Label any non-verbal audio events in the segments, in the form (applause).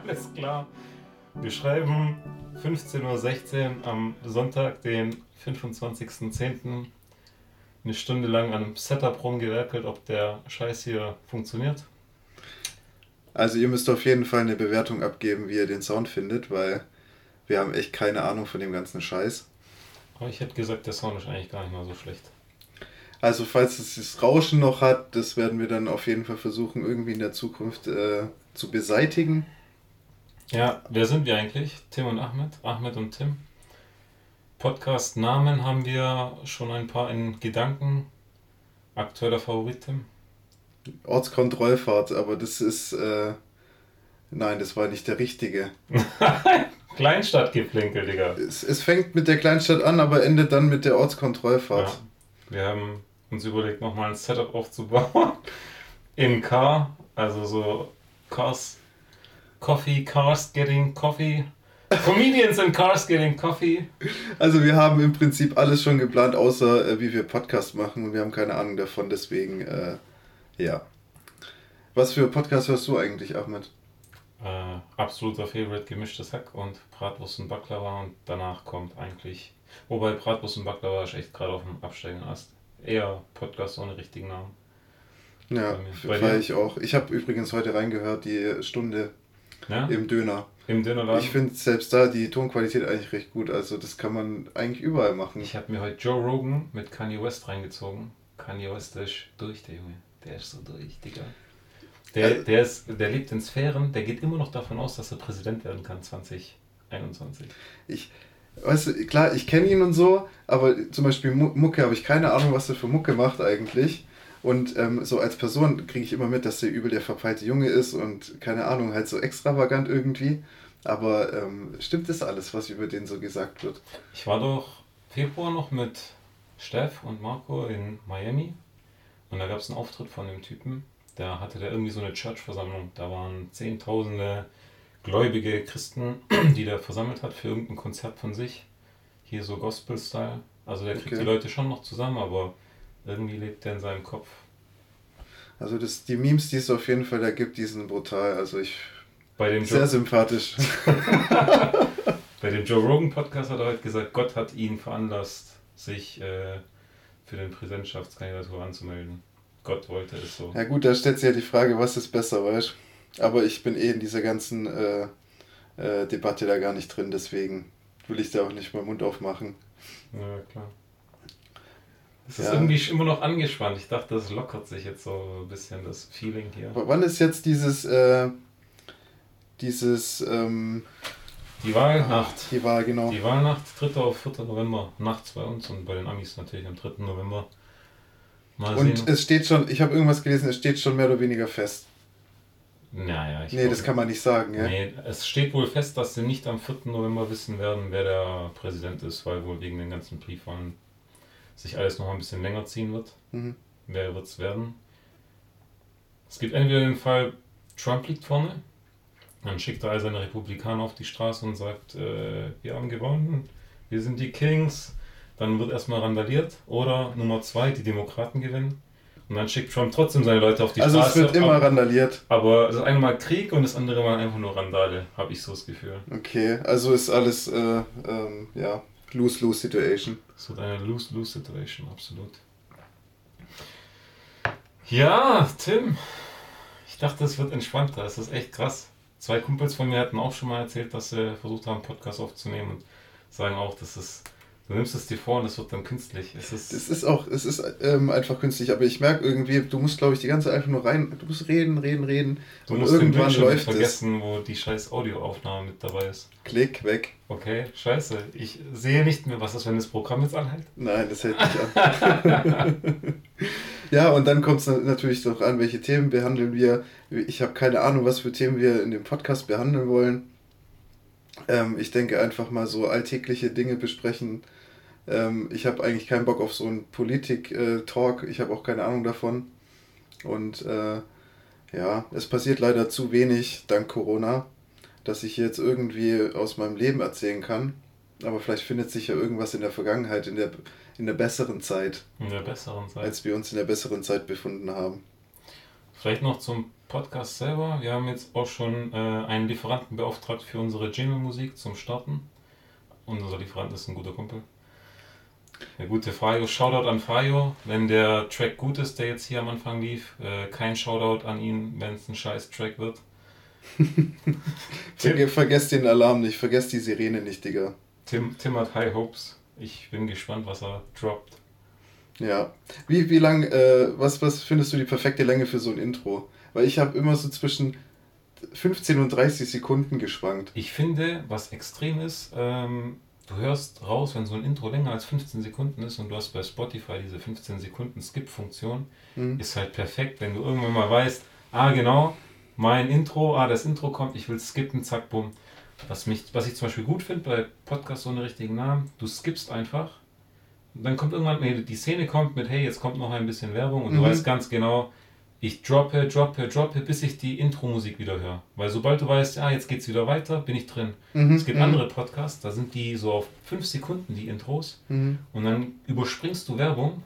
Alles klar. Wir schreiben 15.16 Uhr am Sonntag, den 25.10. Eine Stunde lang an einem Setup rumgewerkelt, ob der Scheiß hier funktioniert. Also ihr müsst auf jeden Fall eine Bewertung abgeben, wie ihr den Sound findet, weil wir haben echt keine Ahnung von dem ganzen Scheiß. Aber ich hätte gesagt, der Sound ist eigentlich gar nicht mal so schlecht. Also falls es das Rauschen noch hat, das werden wir dann auf jeden Fall versuchen, irgendwie in der Zukunft äh, zu beseitigen. Ja, wer sind wir eigentlich? Tim und Ahmed? Ahmed und Tim. Podcast-Namen haben wir schon ein paar in Gedanken. Aktueller Favorit, Tim? Ortskontrollfahrt, aber das ist. Äh, nein, das war nicht der richtige. (laughs) Kleinstadtgeplinkel, Digga. Es, es fängt mit der Kleinstadt an, aber endet dann mit der Ortskontrollfahrt. Ja. Wir haben uns überlegt, nochmal ein Setup aufzubauen. (laughs) In Car, also so Cars, Coffee, Cars getting Coffee. Comedians in Cars getting Coffee. Also wir haben im Prinzip alles schon geplant, außer äh, wie wir Podcast machen und wir haben keine Ahnung davon, deswegen äh, ja. Was für Podcast hörst du eigentlich, Ahmed? Äh, absoluter Favorite gemischtes Hack und Bratwurst und Baklava und danach kommt eigentlich, wobei Bratwurst und Baklava ist echt gerade auf dem absteigenden Ast. Eher Podcast ohne richtigen Namen. Ja, weil ich auch. Ich habe übrigens heute reingehört, die Stunde ja? im Döner. Im Dönerladen? Ich finde selbst da die Tonqualität eigentlich recht gut. Also das kann man eigentlich überall machen. Ich habe mir heute Joe Rogan mit Kanye West reingezogen. Kanye West ist durch, der Junge. Der ist so durch, Digga. Der, also, der, ist, der lebt in Sphären, der geht immer noch davon aus, dass er Präsident werden kann 2021. Ich, weißt du, klar, ich kenne ihn und so, aber zum Beispiel Mucke habe ich keine Ahnung, was er für Mucke macht eigentlich. Und ähm, so als Person kriege ich immer mit, dass er übel der verpeilte Junge ist und keine Ahnung, halt so extravagant irgendwie. Aber ähm, stimmt das alles, was über den so gesagt wird? Ich war doch Februar noch mit Steff und Marco in Miami und da gab es einen Auftritt von dem Typen, da hatte der irgendwie so eine Church-Versammlung. Da waren zehntausende gläubige Christen, (clears throat) die der versammelt hat für irgendein Konzert von sich. Hier so Gospel-Style. Also der kriegt okay. die Leute schon noch zusammen, aber irgendwie lebt er in seinem Kopf. Also das, die Memes, die es auf jeden Fall da gibt, die sind brutal. Also ich. Bei dem sehr jo sympathisch. (laughs) Bei dem Joe Rogan Podcast hat er heute gesagt, Gott hat ihn veranlasst, sich äh, für den Präsidentschaftskandidatur anzumelden. Gott wollte es so. Ja gut, da stellt sich ja die Frage, was ist besser, weißt Aber ich bin eh in dieser ganzen äh, äh, Debatte da gar nicht drin, deswegen will ich da auch nicht mal Mund aufmachen. Ja, klar. Es ist ja. irgendwie immer noch angespannt. Ich dachte, das lockert sich jetzt so ein bisschen, das Feeling hier. Aber wann ist jetzt dieses, äh, dieses, ähm, die Wahlnacht. Die Wahl, genau. Die Wahlnacht, 3. auf 4. November, nachts bei uns und bei den Amis natürlich am 3. November. Mal und sehen. es steht schon, ich habe irgendwas gelesen, es steht schon mehr oder weniger fest. Naja, ich Nee, das kann man nicht sagen, ja? Nee, es steht wohl fest, dass sie nicht am 4. November wissen werden, wer der Präsident ist, weil wohl wegen den ganzen Briefwahlen sich alles noch ein bisschen länger ziehen wird. Mhm. Wer wird es werden? Es gibt entweder den Fall, Trump liegt vorne, dann schickt er all seine Republikaner auf die Straße und sagt, äh, wir haben gewonnen, wir sind die Kings, dann wird erstmal randaliert. Oder Nummer zwei, die Demokraten gewinnen. Und dann schickt Trump trotzdem seine Leute auf die also Straße. Also es wird immer ab, randaliert. Aber das eine Mal Krieg und das andere Mal einfach nur Randale, habe ich so das Gefühl. Okay, also ist alles, äh, ähm, ja, Lose-Lose-Situation. Es wird eine Lose-Lose-Situation, absolut. Ja, Tim. Ich dachte, es wird entspannter. Es ist echt krass. Zwei Kumpels von mir hatten auch schon mal erzählt, dass sie versucht haben, einen Podcast aufzunehmen und sagen auch, dass es Du nimmst es dir vor und es wird dann künstlich. Es ist, es ist auch, es ist ähm, einfach künstlich, aber ich merke irgendwie, du musst, glaube ich, die ganze Zeit einfach nur rein, du musst reden, reden, reden. Du musst irgendwann den läuft vergessen, es. wo die scheiß Audioaufnahme mit dabei ist. Klick, weg. Okay, scheiße. Ich sehe nicht mehr, was ist, wenn das Programm jetzt anhält? Nein, das hält nicht an. (laughs) ja, und dann kommt es natürlich doch an, welche Themen behandeln wir. Ich habe keine Ahnung, was für Themen wir in dem Podcast behandeln wollen. Ähm, ich denke einfach mal so alltägliche Dinge besprechen. Ähm, ich habe eigentlich keinen Bock auf so einen Politik-Talk. ich habe auch keine Ahnung davon. Und äh, ja, es passiert leider zu wenig dank Corona, dass ich jetzt irgendwie aus meinem Leben erzählen kann. Aber vielleicht findet sich ja irgendwas in der Vergangenheit, in der, in der besseren Zeit. In der besseren Zeit. Als wir uns in der besseren Zeit befunden haben. Vielleicht noch zum Podcast selber. Wir haben jetzt auch schon äh, einen Lieferanten beauftragt für unsere Jingle-Musik zum Starten. Unser Lieferant ist ein guter Kumpel. Der gute Fayo. Shoutout an Fayo, wenn der Track gut ist, der jetzt hier am Anfang lief. Äh, kein Shoutout an ihn, wenn es ein scheiß Track wird. Ver vergesst den Alarm nicht, vergesst die Sirene nicht, Digga. Tim, Tim hat High Hopes. Ich bin gespannt, was er droppt. Ja. Wie, wie lang, äh, was, was findest du die perfekte Länge für so ein Intro? Weil ich habe immer so zwischen 15 und 30 Sekunden geschwankt. Ich finde, was extrem ist, ähm, du hörst raus, wenn so ein Intro länger als 15 Sekunden ist und du hast bei Spotify diese 15 Sekunden Skip-Funktion, mhm. ist halt perfekt, wenn du irgendwann mal weißt, ah genau, mein Intro, ah das Intro kommt, ich will skippen, zack, bumm. Was, mich, was ich zum Beispiel gut finde bei Podcasts ohne richtigen Namen, du skippst einfach. Dann kommt irgendwann, nee, die Szene kommt mit, hey, jetzt kommt noch ein bisschen Werbung und mhm. du weißt ganz genau, ich droppe, droppe, droppe, bis ich die Intro-Musik wieder höre. Weil sobald du weißt, ja, jetzt geht's wieder weiter, bin ich drin. Mhm, es gibt mhm. andere Podcasts, da sind die so auf fünf Sekunden, die Intros. Mhm. Und dann überspringst du Werbung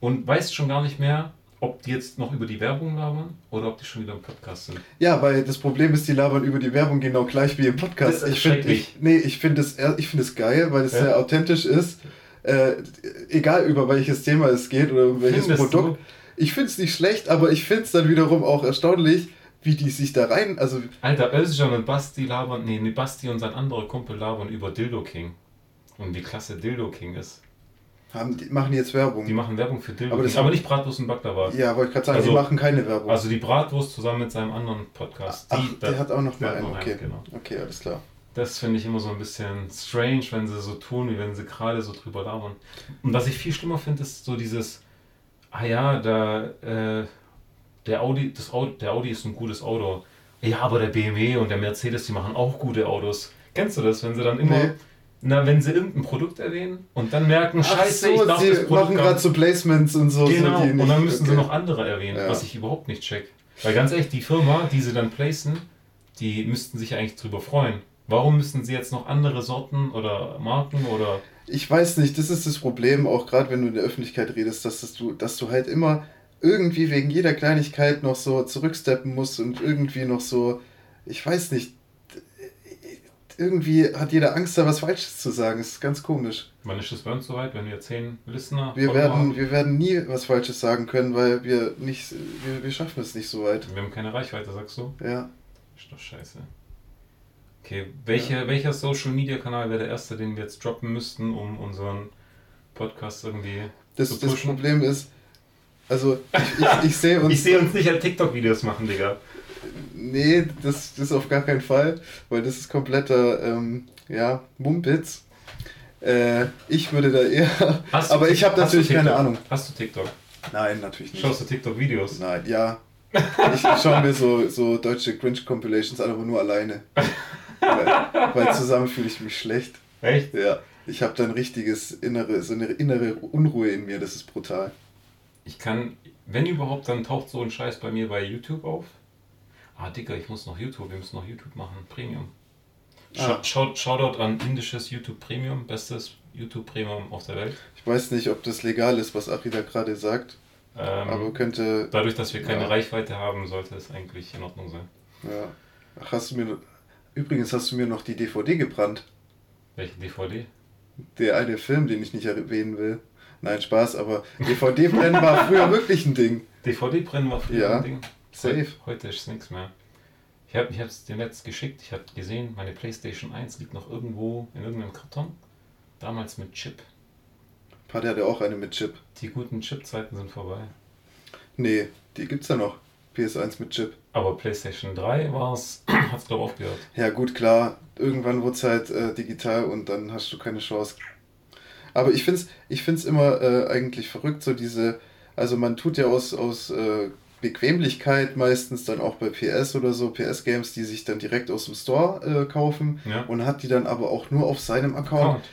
und weißt schon gar nicht mehr, ob die jetzt noch über die Werbung labern oder ob die schon wieder im Podcast sind. Ja, weil das Problem ist, die labern über die Werbung genau gleich wie im Podcast. ich finde ich, nee, ich finde es es geil, weil es ja. sehr authentisch ist. Äh, egal über welches Thema es geht oder um welches Findest Produkt. Du? Ich finde es nicht schlecht, aber ich finde es dann wiederum auch erstaunlich, wie die sich da rein. Also Alter, Özcan und Basti labern, nee, nee, Basti und sein anderer Kumpel labern über Dildo King. Und wie klasse Dildo King ist. Haben, die machen jetzt Werbung. Die machen Werbung für Dildo aber, King, aber nicht Bratwurst und Baklava. Ja, wollte ich gerade sagen, also, die machen keine Werbung. Also die Bratwurst zusammen mit seinem anderen Podcast. Ach, die, der hat auch noch mal einen, okay. Einen, genau. Okay, alles klar. Das finde ich immer so ein bisschen strange, wenn sie so tun, wie wenn sie gerade so drüber labern. Und was ich viel schlimmer finde, ist so dieses ah ja, da, äh, der, Audi, das Audi, der Audi ist ein gutes Auto. Ja, aber der BMW und der Mercedes, die machen auch gute Autos. Kennst du das, wenn sie dann immer, nee. na, wenn sie irgendein Produkt erwähnen und dann merken, Ach scheiße, so, ich darf das Produkt machen gerade so Placements und so. Genau, so und dann müssen okay. sie noch andere erwähnen, ja. was ich überhaupt nicht check. Weil ganz ehrlich, die Firma, die sie dann placen, die müssten sich eigentlich drüber freuen. Warum müssen sie jetzt noch andere Sorten oder Marken oder ich weiß nicht, das ist das Problem, auch gerade wenn du in der Öffentlichkeit redest, dass, dass, du, dass du halt immer irgendwie wegen jeder Kleinigkeit noch so zurücksteppen musst und irgendwie noch so, ich weiß nicht, irgendwie hat jeder Angst, da was Falsches zu sagen. Das ist ganz komisch. Wann ist das bei uns soweit, wenn wir zehn Listener wir werden, wir werden nie was Falsches sagen können, weil wir nicht, wir, wir schaffen es nicht so weit. Wir haben keine Reichweite, sagst du? Ja. Ist doch scheiße. Okay, welche, ja. welcher Social Media Kanal wäre der erste, den wir jetzt droppen müssten, um unseren Podcast irgendwie das, zu pushen? Das Problem ist, also ich, ich, ich sehe (laughs) uns. ich sehe uns nicht an TikTok-Videos machen, Digga. Nee, das, das auf gar keinen Fall, weil das ist kompletter, ähm, ja, Mumpitz. Äh, ich würde da eher. (laughs) Hast aber ich habe natürlich keine Ahnung. Hast du TikTok? Nein, natürlich nicht. Schaust du TikTok-Videos? Nein, ja. Ich schaue mir so, so deutsche Cringe-Compilations an, aber nur alleine. (laughs) weil, weil zusammen fühle ich mich schlecht. Echt? Ja. Ich habe da ein richtiges innere, so eine innere Unruhe in mir, das ist brutal. Ich kann, wenn überhaupt, dann taucht so ein Scheiß bei mir bei YouTube auf. Ah, Dicker, ich muss noch YouTube, wir müssen noch YouTube machen, Premium. Ah. Shoutout an indisches YouTube Premium, bestes YouTube Premium auf der Welt. Ich weiß nicht, ob das legal ist, was Ari da gerade sagt. Ähm, aber könnte. Dadurch, dass wir keine ja. Reichweite haben, sollte es eigentlich in Ordnung sein. Ja. Ach, hast du mir Übrigens hast du mir noch die DVD gebrannt. Welche DVD? Der eine Film, den ich nicht erwähnen will. Nein, Spaß, aber DVD-Brennen war früher (laughs) wirklich ein Ding. DVD-Brennen war früher ja, ein Ding. Safe. Heute, ist es nichts mehr. Ich habe es dir letzt geschickt, ich habe gesehen, meine Playstation 1 liegt noch irgendwo in irgendeinem Karton. Damals mit Chip. Patti hatte auch eine mit Chip. Die guten Chip-Zeiten sind vorbei. Nee, die gibt's ja noch. PS1 mit Chip. Aber PlayStation 3 war es, (clears throat) hat es glaube ich aufgehört. Ja, gut, klar. Irgendwann wurde es halt äh, digital und dann hast du keine Chance. Aber ich finde es ich find's immer äh, eigentlich verrückt, so diese. Also, man tut ja aus, aus äh, Bequemlichkeit meistens dann auch bei PS oder so, PS-Games, die sich dann direkt aus dem Store äh, kaufen ja. und hat die dann aber auch nur auf seinem Account. Account.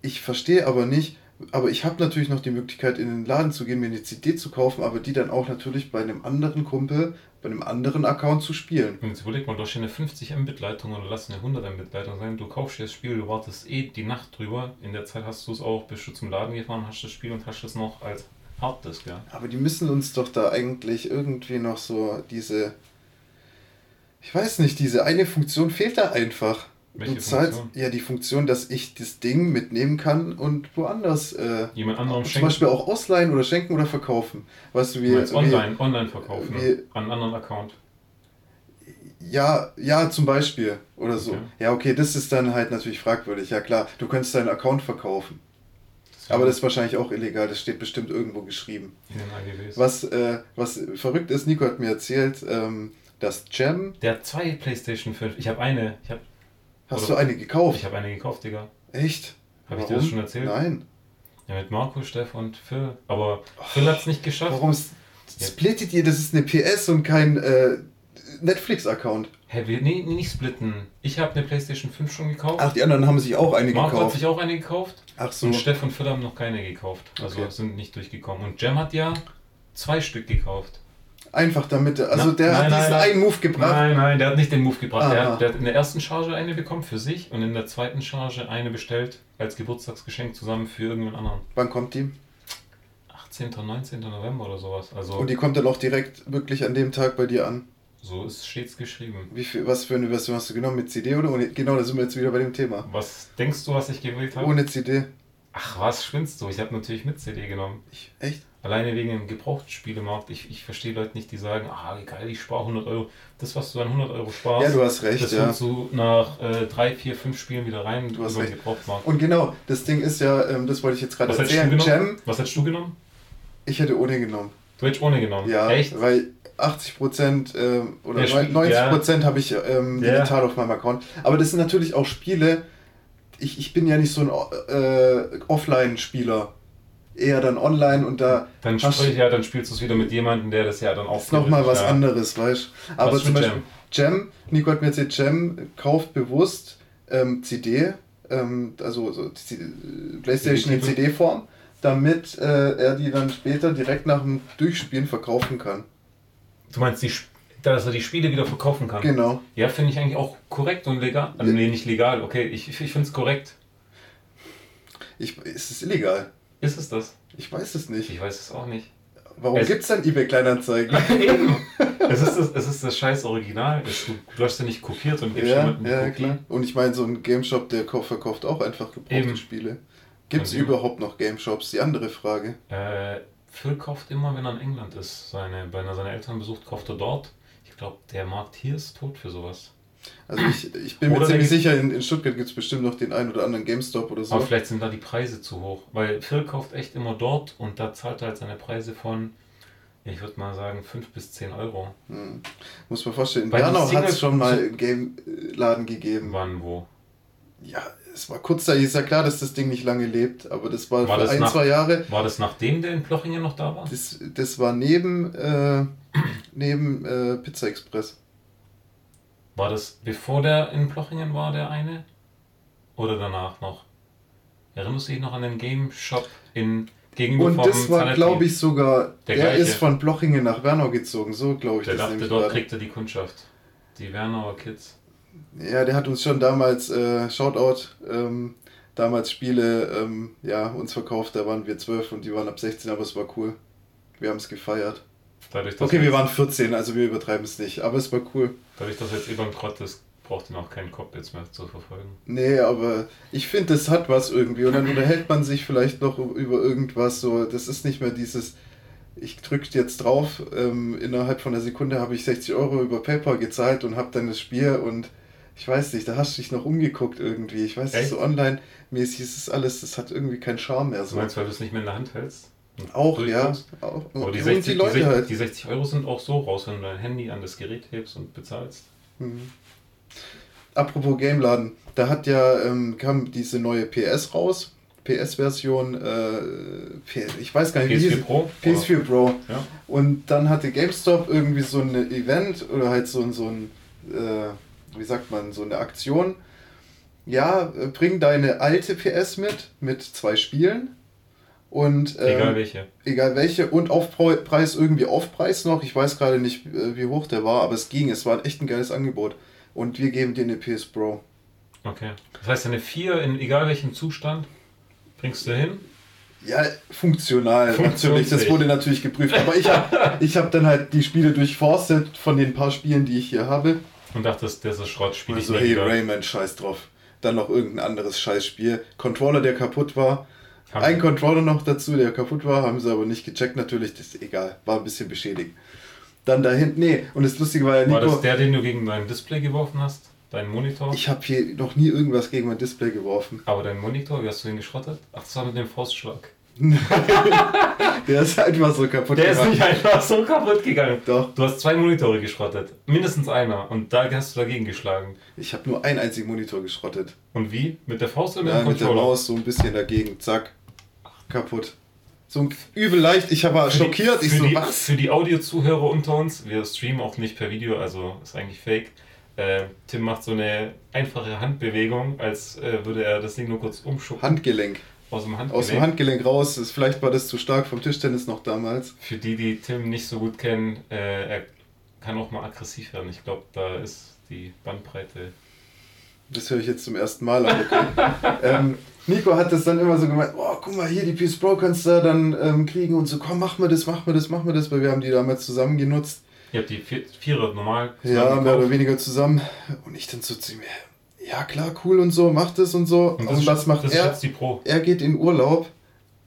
Ich verstehe aber nicht, aber ich habe natürlich noch die Möglichkeit, in den Laden zu gehen, mir eine CD zu kaufen, aber die dann auch natürlich bei einem anderen Kumpel, bei einem anderen Account zu spielen. Und jetzt überleg mal, du hast eine 50 Mbit-Leitung oder lass eine 100 Mbit-Leitung sein. Du kaufst dir das Spiel, du wartest eh die Nacht drüber. In der Zeit hast du es auch, bist du zum Laden gefahren, hast das Spiel und hast es noch als Harddisk, ja. Aber die müssen uns doch da eigentlich irgendwie noch so diese. Ich weiß nicht, diese eine Funktion fehlt da einfach. Welche Funktion? ja, die Funktion, dass ich das Ding mitnehmen kann und woanders. Äh, Jemand anderem schenken. Zum Beispiel auch ausleihen oder schenken oder verkaufen. Weißt du, wie. Du online, online verkaufen. Wie, an einen anderen Account. Ja, ja, zum Beispiel. Oder so. Okay. Ja, okay, das ist dann halt natürlich fragwürdig. Ja, klar, du könntest deinen Account verkaufen. Das Aber das ist wahrscheinlich auch illegal, das steht bestimmt irgendwo geschrieben. In den AGBs. Was, äh, was verrückt ist, Nico hat mir erzählt, ähm, dass Jam. Der hat zwei PlayStation 5. Ich habe eine. Ich hab, Hast du eine gekauft? Ich habe eine gekauft, Digga. Echt? Habe ich dir das schon erzählt? Nein. Ja, mit Marco, Steff und Phil. Aber Phil hat es nicht geschafft. Warum splittet ihr? Das ist eine PS und kein. Äh, Netflix-Account. Hä, wir, nee, nicht splitten. Ich habe eine PlayStation 5 schon gekauft. Ach, die anderen haben sich auch eine Marco gekauft. hat sich auch eine gekauft. Ach so. Und Steff und Phil haben noch keine gekauft. Also okay. sind nicht durchgekommen. Und Jam hat ja zwei Stück gekauft. Einfach damit, also Na, der nein, hat nein, diesen nein. einen Move gebracht. Nein, nein, der hat nicht den Move gebracht. Der hat, der hat, in der ersten Charge eine bekommen für sich und in der zweiten Charge eine bestellt als Geburtstagsgeschenk zusammen für irgendeinen anderen. Wann kommt die? 18. 19. November oder sowas. Also und die kommt dann auch direkt wirklich an dem Tag bei dir an? So ist stets geschrieben. Wie viel, was für eine Version hast du genommen? Mit CD oder ohne? Genau, da sind wir jetzt wieder bei dem Thema. Was denkst du, was ich gewählt habe? Ohne CD. Ach, was schwindst du? Ich habe natürlich mit CD genommen. Ich, echt? Alleine wegen dem Gebrauchtspielemarkt. Ich, ich verstehe Leute nicht, die sagen, ah, geil, ich spare 100 Euro. Das, was du an 100 Euro sparst, ja, du hast recht, das ja. du nach äh, drei, vier, fünf Spielen wieder rein du hast recht. Gebrauchtmarkt. Und genau, das Ding ist ja, ähm, das wollte ich jetzt gerade erzählen. Jam, was hättest du genommen? Ich hätte ohne genommen. Du hättest ohne genommen? Ja, Echt? weil 80 Prozent äh, oder Der 90 Prozent ja. habe ich ähm, digital ja. auf meinem Account. Aber das sind natürlich auch Spiele. Ich, ich bin ja nicht so ein äh, Offline-Spieler. Eher dann online und da. Dann, sprich, ja, dann spielst du es wieder mit jemandem, der das ja dann auch. Ist nochmal was ja. anderes, weißt du? Aber zum Beispiel Jam? Jam, Nico hat mir erzählt, Jam kauft bewusst ähm, CD, ähm, also so PlayStation in CD-Form, damit äh, er die dann später direkt nach dem Durchspielen verkaufen kann. Du meinst, die, dass er die Spiele wieder verkaufen kann? Genau. Ja, finde ich eigentlich auch korrekt und legal. Also, nee, nicht legal, okay, ich, ich finde es korrekt. Ich, ist es illegal? Ist es das? Ich weiß es nicht. Ich weiß es auch nicht. Warum gibt es dann eBay Kleinanzeigen? (laughs) (laughs) es, ist das, es ist das scheiß Original. Es, du, du hast ja nicht kopiert und gibst ja, jemanden ja, Kopie. Klar. Und ich meine, so ein Game Shop, der verkauft auch einfach gebrauchte Eben. Spiele. Gibt es überhaupt noch Game Shops? Die andere Frage. Äh, Phil kauft immer, wenn er in England ist. Seine, wenn er seine Eltern besucht, kauft er dort. Ich glaube, der Markt hier ist tot für sowas. Also ich, ich bin mir ziemlich sicher, in, in Stuttgart gibt es bestimmt noch den einen oder anderen GameStop oder so. Aber vielleicht sind da die Preise zu hoch. Weil Phil kauft echt immer dort und da zahlt er halt seine Preise von, ich würde mal sagen, 5 bis 10 Euro. Hm. Muss man vorstellen, in Bernau hat es schon mal einen Game-Laden gegeben. Wann, wo? Ja, es war kurz da, ist ja klar, dass das Ding nicht lange lebt, aber das war, war für das ein, nach, zwei Jahre. War das nachdem der in Plochingen noch da war? Das, das war neben, äh, neben äh, Pizza Express. War das bevor der in Plochingen war, der eine? Oder danach noch? Erinnerst du dich noch an den Game Shop in gegenüber Und das war, glaube ich, sogar, der, der ist von Plochingen nach Wernau gezogen, so glaube ich. Der das dachte, dort gerade. kriegt er die Kundschaft. Die Wernauer Kids. Ja, der hat uns schon damals, äh, Shoutout, ähm, damals Spiele, ähm, ja, uns verkauft, da waren wir zwölf und die waren ab 16, aber es war cool. Wir haben es gefeiert. Dadurch, okay, wir waren 14, also wir übertreiben es nicht, aber es war cool. Dadurch, dass jetzt eh bankrott ist, braucht ihn auch keinen Cockpits mehr zu verfolgen. Nee, aber ich finde, das hat was irgendwie. Und dann unterhält man sich vielleicht noch über irgendwas so. Das ist nicht mehr dieses, ich drücke jetzt drauf, ähm, innerhalb von einer Sekunde habe ich 60 Euro über PayPal gezahlt und habe dann das Spiel und ich weiß nicht, da hast du dich noch umgeguckt irgendwie. Ich weiß nicht, so online-mäßig ist es alles, das hat irgendwie keinen Charme mehr. So. Du meinst, weil du es nicht mehr in der Hand hältst? Auch, ja. Auch. Aber die 60, die, Leute die, 60, halt. die 60 Euro sind auch so raus, wenn du dein Handy an das Gerät hebst und bezahlst. Mhm. Apropos Gameladen, da hat ja, ähm, kam diese neue PS raus. PS-Version, äh, ich weiß gar nicht, PS4 wie Pro? PS4 Pro. Ja. Und dann hatte GameStop irgendwie so ein Event oder halt so, so ein, äh, wie sagt man, so eine Aktion. Ja, bring deine alte PS mit, mit zwei Spielen und, ähm, egal welche. Egal welche. Und Aufpreis irgendwie Aufpreis noch. Ich weiß gerade nicht, äh, wie hoch der war, aber es ging. Es war echt ein geiles Angebot. Und wir geben dir eine PS Pro. Okay. Das heißt, eine 4 in egal welchem Zustand bringst du hin? Ja, funktional natürlich. Das wurde natürlich geprüft. Aber ich habe (laughs) ich hab dann halt die Spiele durchforstet von den paar Spielen, die ich hier habe. Und dachtest, das ist Schrott, spiel ich also, hey, Rayman, scheiß drauf. Dann noch irgendein anderes Scheißspiel. Controller, der kaputt war. Ein Controller noch dazu, der kaputt war, haben sie aber nicht gecheckt natürlich. Das ist egal, war ein bisschen beschädigt. Dann da hinten, nee, und das Lustige war ja Nico... War das der, den du gegen dein Display geworfen hast? Dein Monitor? Ich habe hier noch nie irgendwas gegen mein Display geworfen. Aber dein Monitor, wie hast du den geschrottet? Ach, das war mit dem Faustschlag. (laughs) der ist einfach so kaputt Der gegangen. ist nicht einfach so kaputt gegangen. Doch. Du hast zwei Monitore geschrottet. Mindestens einer. Und da hast du dagegen geschlagen. Ich habe nur einen einzigen Monitor geschrottet. Und wie? Mit der Faust oder mit ja, dem mit der Maus so ein bisschen dagegen. Zack. Kaputt. So übel leicht. Ich war schockiert. Die, ich so, die, was? Für die Audiozuhörer unter uns, wir streamen auch nicht per Video, also ist eigentlich fake. Äh, Tim macht so eine einfache Handbewegung, als äh, würde er das Ding nur kurz umschuppen. Handgelenk. Aus dem Handgelenk. Aus dem Handgelenk raus. Ist, vielleicht war das zu stark vom Tischtennis noch damals. Für die, die Tim nicht so gut kennen, äh, er kann auch mal aggressiv werden. Ich glaube, da ist die Bandbreite. Das höre ich jetzt zum ersten Mal. Okay. (laughs) ähm, Nico hat das dann immer so gemeint, oh, guck mal hier, die Peace Pro kannst du dann ähm, kriegen und so, komm, mach mir das, mach mir das, mach mir das, weil wir haben die damals zusammen genutzt. Ihr habt die vier, Vierer normal Ja, mehr oder weniger zusammen. Und ich dann so zu mir, ja klar, cool und so, macht das und so. Und, das und was macht das er? die Pro. Er geht in Urlaub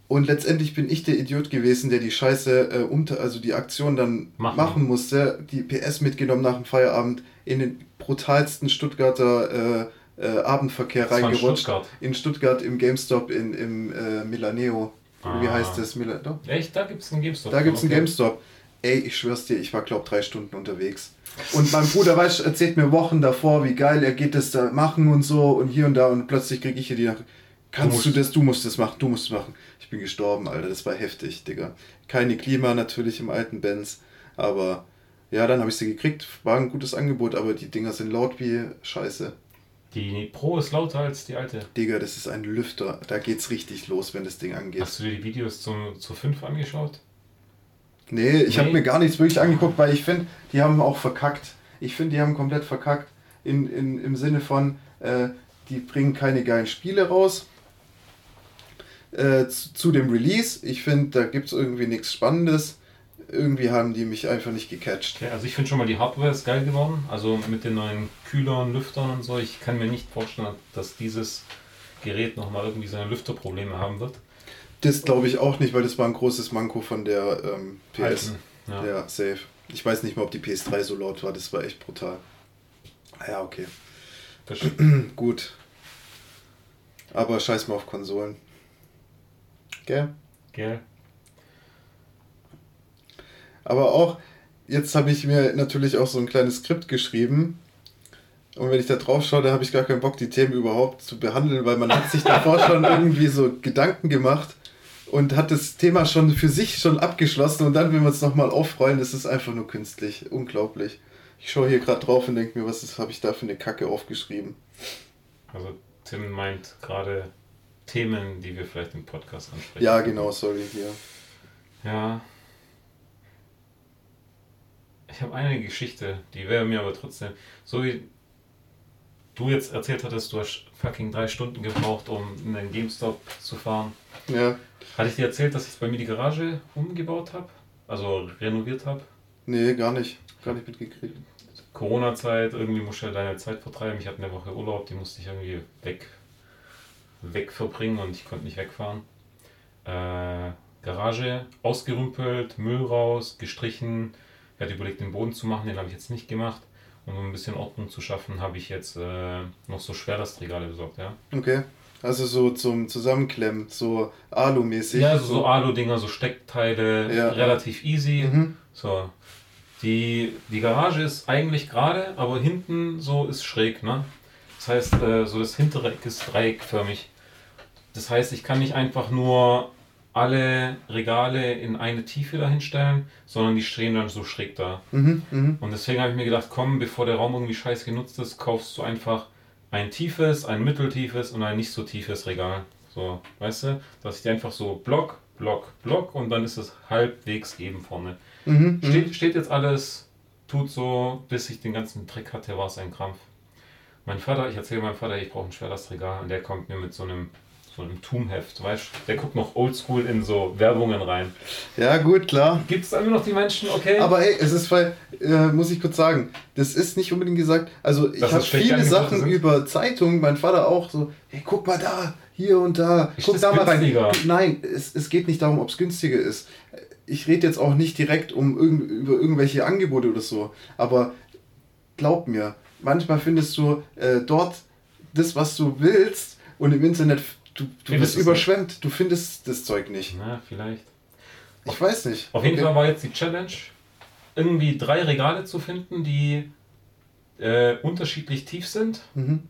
und letztendlich bin ich der Idiot gewesen, der die Scheiße, äh, um, also die Aktion dann machen. machen. musste. Die PS mitgenommen nach dem Feierabend in den brutalsten Stuttgarter äh, äh, Abendverkehr reingerutscht. Stuttgart. In Stuttgart im GameStop in, im äh, Milaneo. Ah. Wie heißt das? Mil Echt? Da gibt es einen GameStop. Da gibt es einen GameStop. Ey, ich schwör's dir, ich war glaub drei Stunden unterwegs. Und mein Bruder weiß, erzählt mir Wochen davor, wie geil er geht das da machen und so und hier und da und plötzlich krieg ich hier die Nach Kannst du, du das? Du musst das machen, du musst es machen. Ich bin gestorben, Alter, das war heftig, Digga. Keine Klima natürlich im alten Benz, aber ja, dann habe ich sie gekriegt, war ein gutes Angebot, aber die Dinger sind laut wie Scheiße. Die Pro ist lauter als die alte. Digga, das ist ein Lüfter. Da geht's richtig los, wenn das Ding angeht. Hast du dir die Videos zu, zu 5 angeschaut? Nee, ich nee. habe mir gar nichts wirklich angeguckt, weil ich finde, die haben auch verkackt. Ich finde, die haben komplett verkackt. In, in, Im Sinne von, äh, die bringen keine geilen Spiele raus. Äh, zu, zu, dem Release. Ich finde, da gibt es irgendwie nichts Spannendes. Irgendwie haben die mich einfach nicht gecatcht. Okay, also ich finde schon mal, die Hardware ist geil geworden. Also mit den neuen Kühlern, Lüftern und so. Ich kann mir nicht vorstellen, dass dieses Gerät nochmal irgendwie seine Lüfterprobleme haben wird. Das glaube ich auch nicht, weil das war ein großes Manko von der ähm, PS. Ja. ja, safe. Ich weiß nicht mal, ob die PS3 so laut war, das war echt brutal. Ja, okay. (clears throat) Gut. Aber scheiß mal auf Konsolen. Gell? Gell. Aber auch, jetzt habe ich mir natürlich auch so ein kleines Skript geschrieben. Und wenn ich da drauf schaue, da habe ich gar keinen Bock, die Themen überhaupt zu behandeln, weil man hat sich davor (laughs) schon irgendwie so Gedanken gemacht und hat das Thema schon für sich schon abgeschlossen und dann, wenn wir uns nochmal aufrollen, das ist einfach nur künstlich. Unglaublich. Ich schaue hier gerade drauf und denke mir, was habe ich da für eine Kacke aufgeschrieben? Also Tim meint gerade Themen, die wir vielleicht im Podcast ansprechen. Ja, genau, sorry, hier. Ja. Ich habe eine Geschichte, die wäre mir aber trotzdem, so wie du jetzt erzählt hattest, du hast fucking drei Stunden gebraucht, um in den GameStop zu fahren. Ja. Hatte ich dir erzählt, dass ich bei mir die Garage umgebaut habe? Also renoviert habe? Nee, gar nicht. Gar nicht mitgekriegt. Corona-Zeit, irgendwie musst du ja deine Zeit vertreiben. Ich hatte eine Woche Urlaub, die musste ich irgendwie weg, weg verbringen und ich konnte nicht wegfahren. Äh, Garage ausgerümpelt, Müll raus, gestrichen. Ich hatte überlegt, den Boden zu machen, den habe ich jetzt nicht gemacht. Um ein bisschen Ordnung zu schaffen, habe ich jetzt äh, noch so Schwerlastregale besorgt, ja. Okay. Also so zum Zusammenklemmen, so Alu-mäßig. Ja, also so Alu-Dinger, so Steckteile, ja. relativ easy. Mhm. So. Die, die Garage ist eigentlich gerade, aber hinten so ist schräg, ne? Das heißt, äh, so das hintere Eck ist dreieckförmig. Das heißt, ich kann nicht einfach nur alle Regale in eine Tiefe dahinstellen, sondern die stehen dann so schräg da. Mhm, mh. Und deswegen habe ich mir gedacht, komm, bevor der Raum irgendwie scheiß genutzt ist, kaufst du einfach ein tiefes, ein mitteltiefes und ein nicht so tiefes Regal. So, weißt du, dass ich die einfach so Block, Block, Block und dann ist es halbwegs eben vorne. Mhm, steht, steht jetzt alles, tut so, bis ich den ganzen Trick hatte, war es ein Krampf. Mein Vater, ich erzähle meinem Vater, ich brauche ein Schwerlastregal und der kommt mir mit so einem so einem Tum-Heft, weißt du? Der guckt noch oldschool in so Werbungen rein. Ja, gut, klar. Gibt es immer noch die Menschen, okay? Aber hey, es ist, weil, äh, muss ich kurz sagen, das ist nicht unbedingt gesagt, also ich habe viele Sachen sind? über Zeitungen, mein Vater auch so, hey, guck mal da, hier und da, ist guck da mal rein. Nein, es, es geht nicht darum, ob es günstiger ist. Ich rede jetzt auch nicht direkt um irgend, über irgendwelche Angebote oder so, aber glaub mir, manchmal findest du äh, dort das, was du willst und im Internet du, du bist überschwemmt, nicht. du findest das Zeug nicht. Na, vielleicht. Ich auf, weiß nicht. Auf jeden Fall war jetzt die Challenge, irgendwie drei Regale zu finden, die äh, unterschiedlich tief sind. Mhm.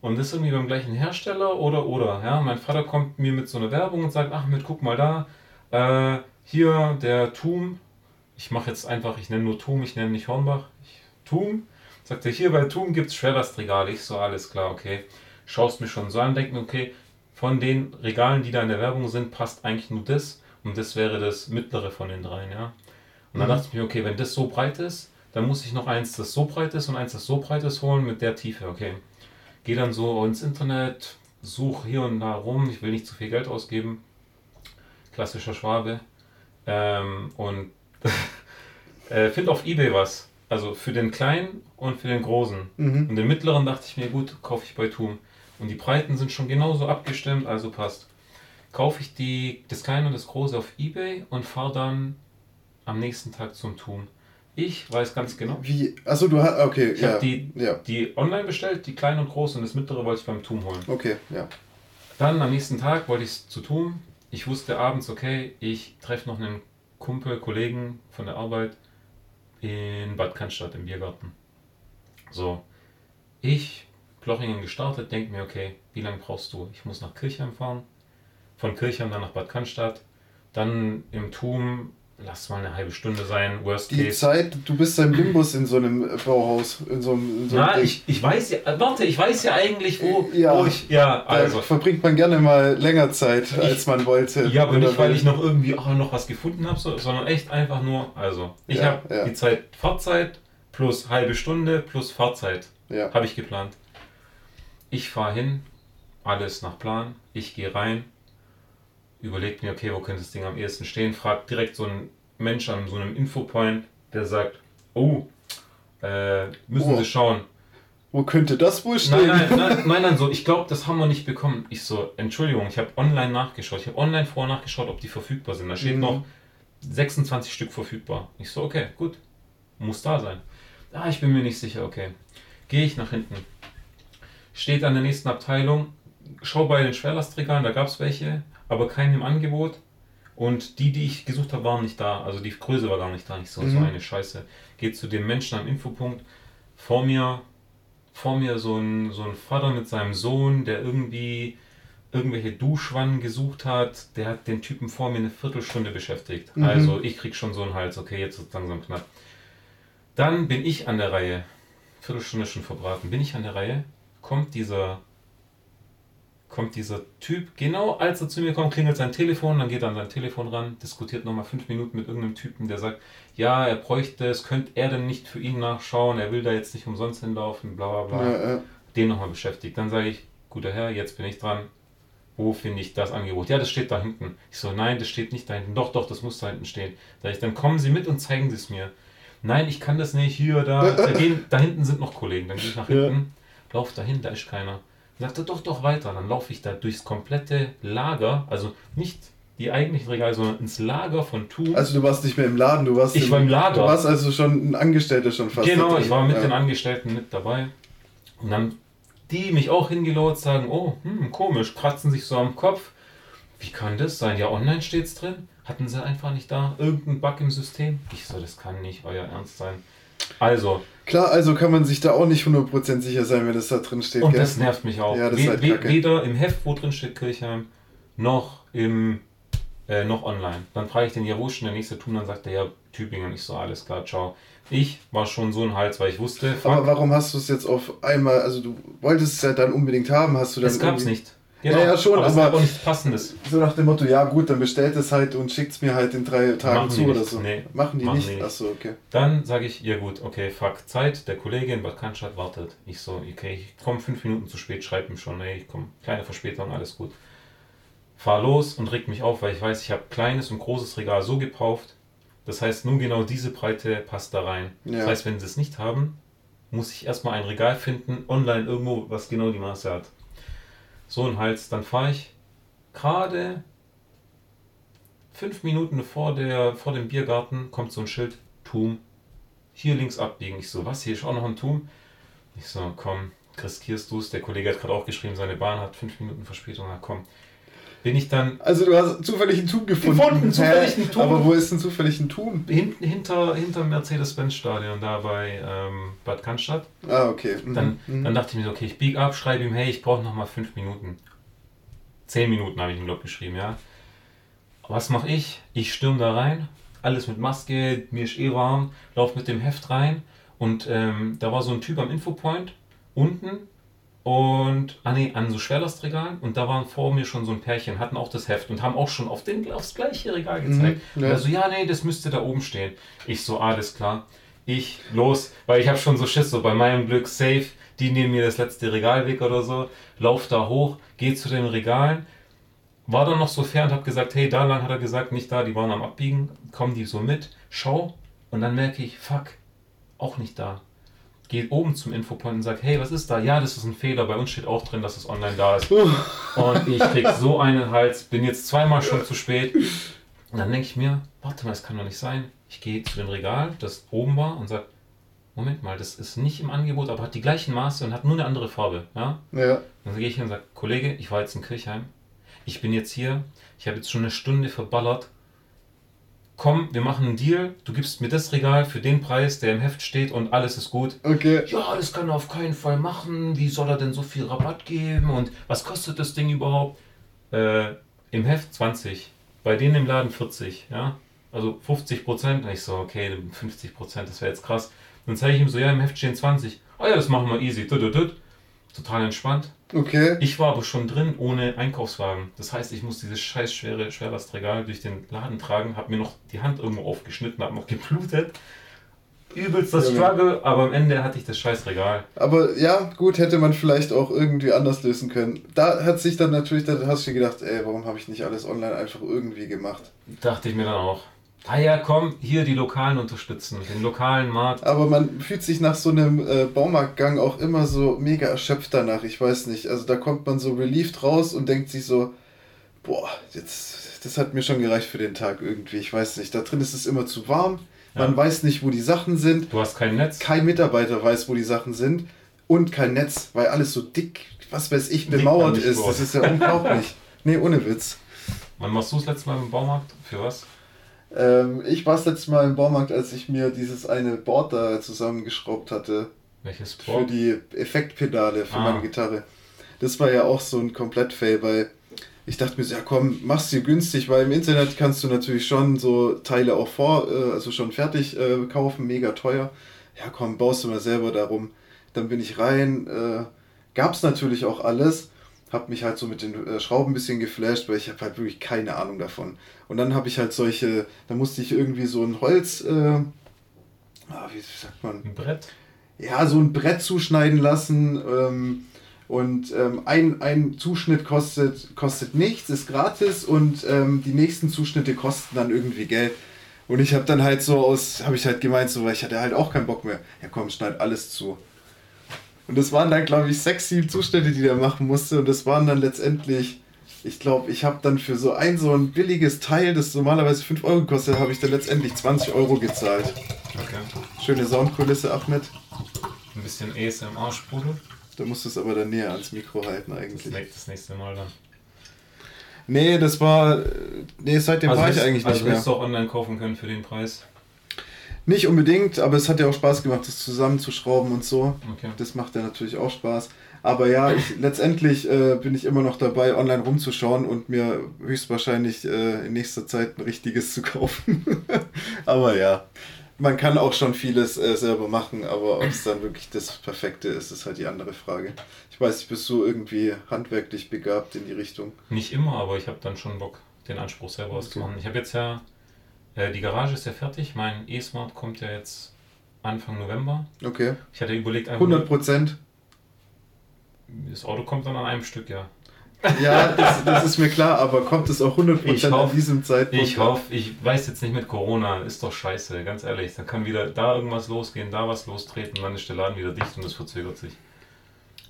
Und das irgendwie beim gleichen Hersteller oder oder. Ja, mein Vater kommt mir mit so einer Werbung und sagt, ach mit, guck mal da, äh, hier der Tum. Ich mache jetzt einfach, ich nenne nur Tum, ich nenne nicht Hornbach. Ich, Tum. Sagt er, hier bei Tum gibt es Schwerlastregale. Ich so, alles klar, okay. Schaust mir schon so an, denk mir, okay, von den Regalen, die da in der Werbung sind, passt eigentlich nur das und das wäre das mittlere von den dreien, ja. Und dann mhm. dachte ich mir, okay, wenn das so breit ist, dann muss ich noch eins, das so breit ist und eins, das so breit ist, holen mit der Tiefe, okay. Gehe dann so ins Internet, suche hier und da rum, ich will nicht zu viel Geld ausgeben. Klassischer Schwabe. Ähm, und (laughs) äh, finde auf Ebay was. Also für den kleinen und für den großen. Mhm. Und den mittleren dachte ich mir, gut, kaufe ich bei Tum. Und die Breiten sind schon genauso abgestimmt, also passt. Kaufe ich die, das Kleine und das Große auf Ebay und fahre dann am nächsten Tag zum Tum. Ich weiß ganz genau. Wie? Achso, du hast. Okay, ich ja. habe die, ja. die online bestellt, die kleine und große und das mittlere wollte ich beim Tum holen. Okay, ja. Dann am nächsten Tag wollte ich es zu Tum. Ich wusste abends, okay, ich treffe noch einen Kumpel, Kollegen von der Arbeit in Bad Cannstatt im Biergarten. So, ich Plochingen gestartet, denke mir, okay, wie lange brauchst du? Ich muss nach Kirchheim fahren, von Kirchheim dann nach Bad Cannstatt, dann im Tum, lass mal eine halbe Stunde sein, worst Die case. Zeit, du bist im Limbus in so einem Bauhaus, in so einem, in so einem Na, ich, ich weiß ja, warte, ich weiß ja eigentlich, wo, ja, wo ich, ja, also. Verbringt man gerne mal länger Zeit, ich, als man wollte. Ja, aber nicht, weil ich noch irgendwie auch noch was gefunden habe, sondern echt einfach nur, also, ich ja, habe ja. die Zeit, Fahrzeit plus halbe Stunde plus Fahrzeit, ja. habe ich geplant. Ich fahre hin, alles nach Plan. Ich gehe rein, überlege mir, okay, wo könnte das Ding am ehesten stehen, fragt direkt so ein Mensch an so einem Infopoint, der sagt, oh, äh, müssen oh. Sie schauen. Wo könnte das wohl stehen? Nein, nein, nein, (laughs) nein, nein so, ich glaube, das haben wir nicht bekommen. Ich so, Entschuldigung, ich habe online nachgeschaut. Ich habe online vorher nachgeschaut, ob die verfügbar sind. Da steht mhm. noch 26 Stück verfügbar. Ich so, okay, gut, muss da sein. Ah, ich bin mir nicht sicher, okay. Gehe ich nach hinten steht an der nächsten Abteilung, schau bei den Schwerlastregalen, da gab es welche, aber keinen im Angebot. Und die, die ich gesucht habe, waren nicht da. Also die Größe war gar nicht da. Ich so, mhm. so eine Scheiße. Geht zu dem Menschen am Infopunkt. Vor mir, vor mir so ein, so ein Vater mit seinem Sohn, der irgendwie irgendwelche Duschwannen gesucht hat. Der hat den Typen vor mir eine Viertelstunde beschäftigt. Mhm. Also ich krieg schon so einen Hals. Okay, jetzt wird es langsam knapp. Dann bin ich an der Reihe. Viertelstunde schon verbraten. Bin ich an der Reihe kommt dieser kommt dieser Typ, genau als er zu mir kommt, klingelt sein Telefon, dann geht er an sein Telefon ran, diskutiert nochmal fünf Minuten mit irgendeinem Typen, der sagt, ja, er bräuchte es, könnte er denn nicht für ihn nachschauen, er will da jetzt nicht umsonst hinlaufen, bla bla bla. Ja, ja. Den nochmal beschäftigt. Dann sage ich, guter Herr, jetzt bin ich dran. Wo finde ich das Angebot? Ja, das steht da hinten. Ich so, nein, das steht nicht da hinten. Doch, doch, das muss da hinten stehen. Sag ich, dann kommen Sie mit und zeigen Sie es mir. Nein, ich kann das nicht. Hier, da, (laughs) da, gehen, da hinten sind noch Kollegen. Dann gehe ich nach hinten lauf dahin, da ist keiner. Dann sagt er, doch, doch weiter. Dann laufe ich da durchs komplette Lager, also nicht die eigentlichen Regale, sondern ins Lager von Thun. Also du warst nicht mehr im Laden, du warst Ich im, war im Lager. Du warst also schon ein Angestellter schon fast. Genau, ich war mit ja. den Angestellten mit dabei. Und dann die mich auch hingelauert sagen, oh, hm, komisch, kratzen sich so am Kopf. Wie kann das sein? Ja, online steht's drin. Hatten sie einfach nicht da irgendeinen Bug im System? Ich so, das kann nicht euer Ernst sein. Also. Klar, also kann man sich da auch nicht 100% sicher sein, wenn das da drin steht. Und gell? das nervt mich auch. Ja, das we halt weder im Heft, wo drin steht Kirchheim, noch im äh, noch online. Dann frage ich den, ja, wo ist denn der nächste Tun? Dann sagt er, ja, Tübingen. Ich so, alles klar, ciao. Ich war schon so ein Hals, weil ich wusste. Aber warum hast du es jetzt auf einmal, also du wolltest es ja dann unbedingt haben, hast du dann. Es gab es nicht. Genau, ja, ja, schon, aber, aber, aber nichts Passendes. So nach dem Motto, ja gut, dann bestellt es halt und schickt es mir halt in drei Tagen machen zu oder so. Nee, machen die machen nicht? nicht. Achso, okay. Dann sage ich, ja gut, okay, fuck, Zeit, der Kollege in Bad Cannstatt wartet. Ich so, okay, ich komme fünf Minuten zu spät, schreibe ihm schon, ey, ich komme, kleine Verspätung, alles gut. Fahr los und regt mich auf, weil ich weiß, ich habe kleines und großes Regal so gekauft. Das heißt, nur genau diese Breite passt da rein. Ja. Das heißt, wenn sie es nicht haben, muss ich erstmal ein Regal finden, online irgendwo, was genau die Maße hat. So ein Hals, dann fahre ich gerade fünf Minuten vor, der, vor dem Biergarten, kommt so ein Schild, Tum, hier links abbiegen. Ich so, was, hier ist auch noch ein Tum? Ich so, komm, riskierst du es. Der Kollege hat gerade auch geschrieben, seine Bahn hat fünf Minuten Verspätung. Na komm, bin ich dann. Also du hast zufällig einen Tum gefunden. Gefunden, zufällig einen Tum. Aber wo ist denn zufällig ein Tum? Hinten, hinter, hinter Mercedes-Benz-Stadion, da bei ähm, Bad Cannstatt. Ah, okay. Mhm. Dann, mhm. dann dachte ich mir so, okay, ich biege ab, schreibe ihm, hey, ich brauche nochmal fünf Minuten. Zehn Minuten habe ich ihm, glaube geschrieben, ja. Was mache ich? Ich stürme da rein, alles mit Maske, mir ist eh warm, laufe mit dem Heft rein und ähm, da war so ein Typ am Infopoint unten und ah nee, an so Schwerlastregalen und da waren vor mir schon so ein Pärchen, hatten auch das Heft und haben auch schon auf den, aufs gleiche Regal gezeigt. Mhm, ja. Also ja, nee, das müsste da oben stehen. Ich so, alles klar. Ich los, weil ich habe schon so Schiss, so bei meinem Glück safe, die nehmen mir das letzte Regal weg oder so, lauf da hoch, geh zu den Regalen, war dann noch so fair und hab gesagt, hey, da lang hat er gesagt, nicht da, die waren am Abbiegen, kommen die so mit, schau und dann merke ich, fuck, auch nicht da geht oben zum Infopoint und sagt, hey, was ist da? Ja, das ist ein Fehler, bei uns steht auch drin, dass es online da ist. und ich krieg so (laughs) einen Hals, bin jetzt zweimal schon zu spät. Und dann denke ich mir, warte mal, das kann doch nicht sein. Ich gehe zu dem Regal, das oben war, und sage, Moment mal, das ist nicht im Angebot, aber hat die gleichen Maße und hat nur eine andere Farbe. Ja? ja. Dann gehe ich hin und sage, Kollege, ich war jetzt in Kirchheim. Ich bin jetzt hier, ich habe jetzt schon eine Stunde verballert komm, wir machen einen Deal, du gibst mir das Regal für den Preis, der im Heft steht und alles ist gut. Okay. Ja, das kann er auf keinen Fall machen. Wie soll er denn so viel Rabatt geben und was kostet das Ding überhaupt? Äh, Im Heft 20, bei denen im Laden 40, ja. Also 50 Prozent. Ich so, okay, 50 Prozent, das wäre jetzt krass. Dann zeige ich ihm so, ja, im Heft stehen 20. Oh ja, das machen wir easy. Total entspannt. Okay. Ich war aber schon drin ohne Einkaufswagen. Das heißt, ich muss dieses scheiß schwere Schwerlastregal durch den Laden tragen, habe mir noch die Hand irgendwo aufgeschnitten, habe noch geblutet. Übelst das Struggle, aber am Ende hatte ich das scheiß Regal. Aber ja, gut, hätte man vielleicht auch irgendwie anders lösen können. Da hat sich dann natürlich, da hast du gedacht, ey, warum habe ich nicht alles online einfach irgendwie gemacht? Dachte ich mir dann auch. Ah ja, komm, hier die Lokalen unterstützen, den lokalen Markt. Aber man fühlt sich nach so einem äh, Baumarktgang auch immer so mega erschöpft danach. Ich weiß nicht. Also da kommt man so relieved raus und denkt sich so, boah, jetzt, das hat mir schon gereicht für den Tag irgendwie. Ich weiß nicht. Da drin ist es immer zu warm. Man ja. weiß nicht, wo die Sachen sind. Du hast kein Netz. Kein Mitarbeiter weiß, wo die Sachen sind. Und kein Netz, weil alles so dick, was weiß ich, bemauert ist. Das ist ja unglaublich. (laughs) nee, ohne Witz. Wann machst du das letzte Mal im Baumarkt? Für was? Ähm, ich war das letzte Mal im Baumarkt, als ich mir dieses eine Board da zusammengeschraubt hatte. Welches Board? Für die Effektpedale für ah. meine Gitarre. Das war ja auch so ein Komplett-Fail, weil ich dachte mir so, ja komm, mach's dir günstig, weil im Internet kannst du natürlich schon so Teile auch vor, äh, also schon fertig äh, kaufen, mega teuer. Ja komm, baust du mal selber darum. Dann bin ich rein, äh, gab's natürlich auch alles habe mich halt so mit den äh, Schrauben ein bisschen geflasht, weil ich habe halt wirklich keine Ahnung davon. Und dann habe ich halt solche, da musste ich irgendwie so ein Holz, äh, ah, wie sagt man? Ein Brett? Ja, so ein Brett zuschneiden lassen. Ähm, und ähm, ein, ein Zuschnitt kostet, kostet nichts, ist gratis und ähm, die nächsten Zuschnitte kosten dann irgendwie Geld. Und ich habe dann halt so aus, habe ich halt gemeint, so, weil ich hatte halt auch keinen Bock mehr. Ja komm, schneid alles zu. Und das waren dann, glaube ich, sechs, sieben Zustände, die der machen musste. Und das waren dann letztendlich, ich glaube, ich habe dann für so ein so ein billiges Teil, das normalerweise 5 Euro kostet, habe ich dann letztendlich 20 Euro gezahlt. Okay. Schöne Soundkulisse, Ahmed. Ein bisschen ASMR-Sprudel. Da musst du es aber dann näher ans Mikro halten eigentlich. Das, das nächste Mal dann. Nee, das war. Nee, seitdem also war ich eigentlich also nicht mehr. Also du auch online kaufen können für den Preis. Nicht unbedingt, aber es hat ja auch Spaß gemacht, das zusammenzuschrauben und so. Okay. Das macht ja natürlich auch Spaß. Aber ja, ich, (laughs) letztendlich äh, bin ich immer noch dabei, online rumzuschauen und mir höchstwahrscheinlich äh, in nächster Zeit ein richtiges zu kaufen. (laughs) aber ja, man kann auch schon vieles äh, selber machen, aber ob es dann wirklich das Perfekte ist, ist halt die andere Frage. Ich weiß, bist du irgendwie handwerklich begabt in die Richtung? Nicht immer, aber ich habe dann schon Bock, den Anspruch selber okay. auszumachen. Ich habe jetzt ja äh, die Garage ist ja fertig. Mein E-Smart kommt ja jetzt Anfang November. Okay. Ich hatte überlegt, 100 Prozent. Das Auto kommt dann an einem Stück, ja. Ja, das, das, ist mir klar, aber kommt es auch 100% ich hoff, an diesem Zeitpunkt? Ich hoffe, ich weiß jetzt nicht mit Corona, ist doch scheiße, ganz ehrlich. Da kann wieder da irgendwas losgehen, da was lostreten, dann ist der Laden wieder dicht und es verzögert sich.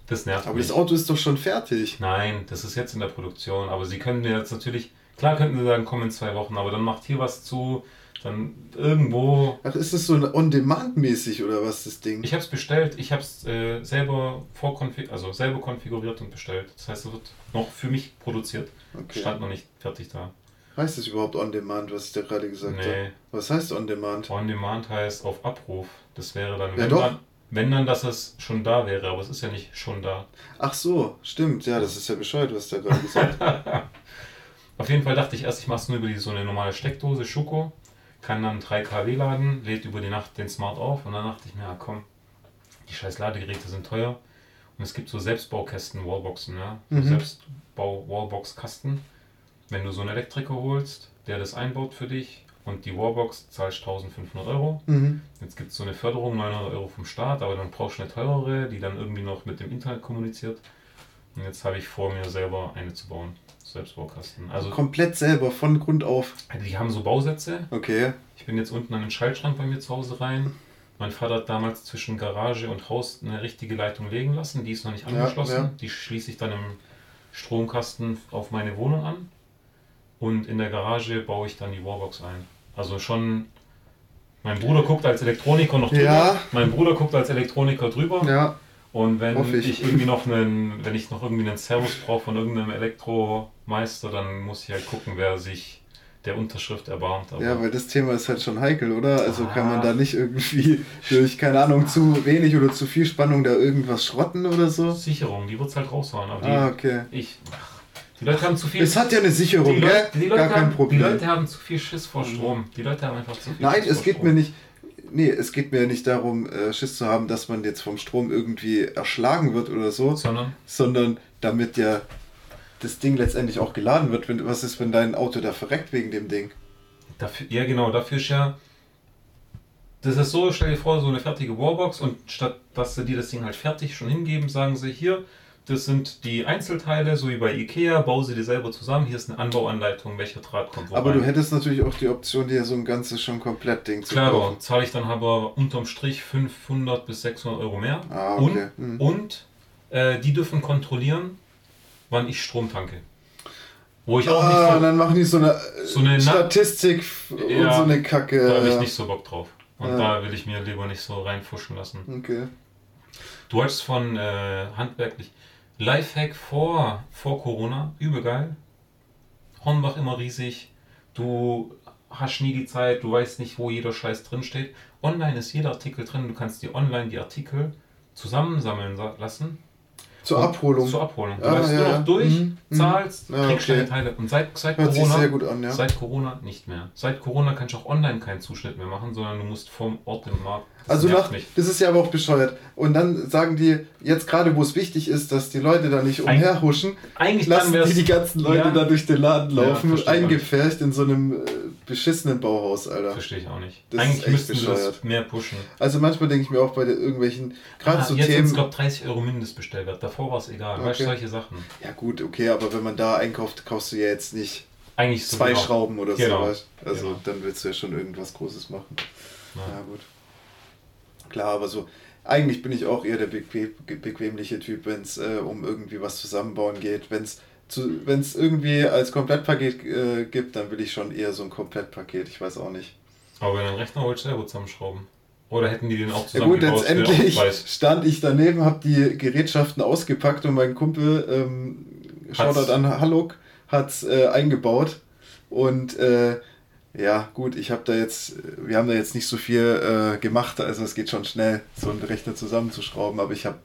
Das nervt Aber mich. das Auto ist doch schon fertig. Nein, das ist jetzt in der Produktion. Aber sie können mir jetzt natürlich, klar könnten sie sagen, komm in zwei Wochen, aber dann macht hier was zu, dann irgendwo. Ach, ist das so on-demand-mäßig oder was das Ding? Ich habe es bestellt, ich habe es äh, selber vorkonfig also selber konfiguriert und bestellt. Das heißt, es wird noch für mich produziert. Okay. Stand noch nicht fertig da. Heißt das überhaupt on-demand, was ich dir gerade gesagt nee. habe? Was heißt on-demand? On-demand heißt auf Abruf. Das wäre dann, ja, wenn, doch. Dann, wenn dann, dass es schon da wäre, aber es ist ja nicht schon da. Ach so, stimmt. Ja, das ist ja Bescheid, was der gerade gesagt hat. (laughs) auf jeden Fall dachte ich erst, ich mache es nur über die, so eine normale Steckdose, Schoko kann dann 3 kW laden, lädt über die Nacht den Smart auf und dann dachte ich mir, ja komm, die scheiß Ladegeräte sind teuer und es gibt so Selbstbaukästen, Wallboxen, ja, mhm. Selbstbau-Wallbox-Kasten. Wenn du so einen Elektriker holst, der das einbaut für dich und die Wallbox zahlst 1500 Euro. Mhm. Jetzt gibt es so eine Förderung, 900 Euro vom Staat, aber dann brauchst du eine teurere, die dann irgendwie noch mit dem Internet kommuniziert. Und jetzt habe ich vor, mir selber eine zu bauen. Selbstbaukasten. Also komplett selber, von Grund auf. Die haben so Bausätze. Okay. Ich bin jetzt unten an den Schaltschrank bei mir zu Hause rein. Mein Vater hat damals zwischen Garage und Haus eine richtige Leitung legen lassen. Die ist noch nicht angeschlossen. Ja, ja. Die schließe ich dann im Stromkasten auf meine Wohnung an. Und in der Garage baue ich dann die Warbox ein. Also schon. Mein Bruder guckt als Elektroniker noch drüber. Ja. Mein Bruder guckt als Elektroniker drüber. Ja. Und wenn ich. ich. irgendwie noch einen, wenn ich noch irgendwie einen Servus brauche von irgendeinem Elektromeister, dann muss ich halt gucken, wer sich der Unterschrift erbarmt. Aber ja, weil das Thema ist halt schon heikel, oder? Also ah. kann man da nicht irgendwie durch, keine Ahnung, zu wenig oder zu viel Spannung da irgendwas schrotten oder so? Sicherung, die wird es halt raushauen. Aber die, ah, okay. Ich, die Leute haben zu viel. Es hat ja eine Sicherung, die Leute, die Leute Gar kein haben, Problem. Die Leute haben zu viel Schiss vor Strom. Die Leute haben einfach zu viel Nein, Schiss es geht Strom. mir nicht nee, es geht mir nicht darum, äh, Schiss zu haben, dass man jetzt vom Strom irgendwie erschlagen wird oder so, sondern, sondern damit ja das Ding letztendlich auch geladen wird. Wenn, was ist, wenn dein Auto da verreckt wegen dem Ding? Dafür, ja, genau, dafür ist ja. Das ist so, stell dir vor, so eine fertige Warbox und statt dass sie dir das Ding halt fertig schon hingeben, sagen sie hier, das sind die Einzelteile, so wie bei Ikea, bau sie dir selber zusammen. Hier ist eine Anbauanleitung, welcher Draht kommt wo Aber rein. du hättest natürlich auch die Option, dir so ein ganzes schon komplett Ding zu Klar, kaufen. zahle ich dann aber unterm Strich 500 bis 600 Euro mehr. Ah, okay. Und, mhm. und äh, die dürfen kontrollieren, wann ich Strom tanke. Wo ich auch ah, nicht so, dann machen die so eine, so eine Statistik und ja, so eine Kacke. Da habe ich nicht so Bock drauf. Und ja. da will ich mir lieber nicht so reinfuschen lassen. Okay. Du hast von äh, handwerklich Lifehack vor, vor Corona, übel geil. Hornbach immer riesig. Du hast nie die Zeit, du weißt nicht, wo jeder Scheiß drin steht. Online ist jeder Artikel drin, du kannst dir online die Artikel zusammensammeln lassen zur Abholung. Zur Abholung. Du ah, läufst ja, nur noch durch, mhm. mhm. zahlst, ja, kriegst okay. deine Teile. Und seit, seit Corona. An, ja. Seit Corona nicht mehr. Seit Corona kannst du auch online keinen Zuschnitt mehr machen, sondern du musst vom Ort im Markt. Also nach, das ist ja aber auch bescheuert. Und dann sagen die, jetzt gerade wo es wichtig ist, dass die Leute da nicht umherhuschen, eigentlich lassen die die ganzen Leute da durch den Laden laufen, eingefärcht in so einem äh, beschissenen Bauhaus, Alter. Verstehe ich auch nicht. Das Eigentlich müssten sie das mehr pushen. Also manchmal denke ich mir auch bei irgendwelchen, gerade ah, so jetzt Themen... Jetzt glaube 30 Euro Mindestbestellwert, davor war es egal. Okay. Weißt du, solche Sachen. Ja gut, okay, aber wenn man da einkauft, kaufst du ja jetzt nicht Eigentlich zwei genau. Schrauben oder genau. so. Also genau. dann willst du ja schon irgendwas Großes machen. Ja. ja gut. Klar, aber so eigentlich bin ich auch eher der bequem, bequemliche Typ, wenn es äh, um irgendwie was zusammenbauen geht. Wenn es wenn es irgendwie als Komplettpaket äh, gibt, dann will ich schon eher so ein Komplettpaket. Ich weiß auch nicht. Aber wenn ein Rechner wollt, selber zusammenschrauben. Oder hätten die den auch zusammen Ja gut, letztendlich stand ich daneben, habe die Gerätschaften ausgepackt und mein Kumpel, ähm, Shoutout an Haluk, hat es äh, eingebaut. Und äh, ja, gut, ich habe da jetzt, wir haben da jetzt nicht so viel äh, gemacht, also es geht schon schnell, so einen Rechner zusammenzuschrauben, aber ich habe,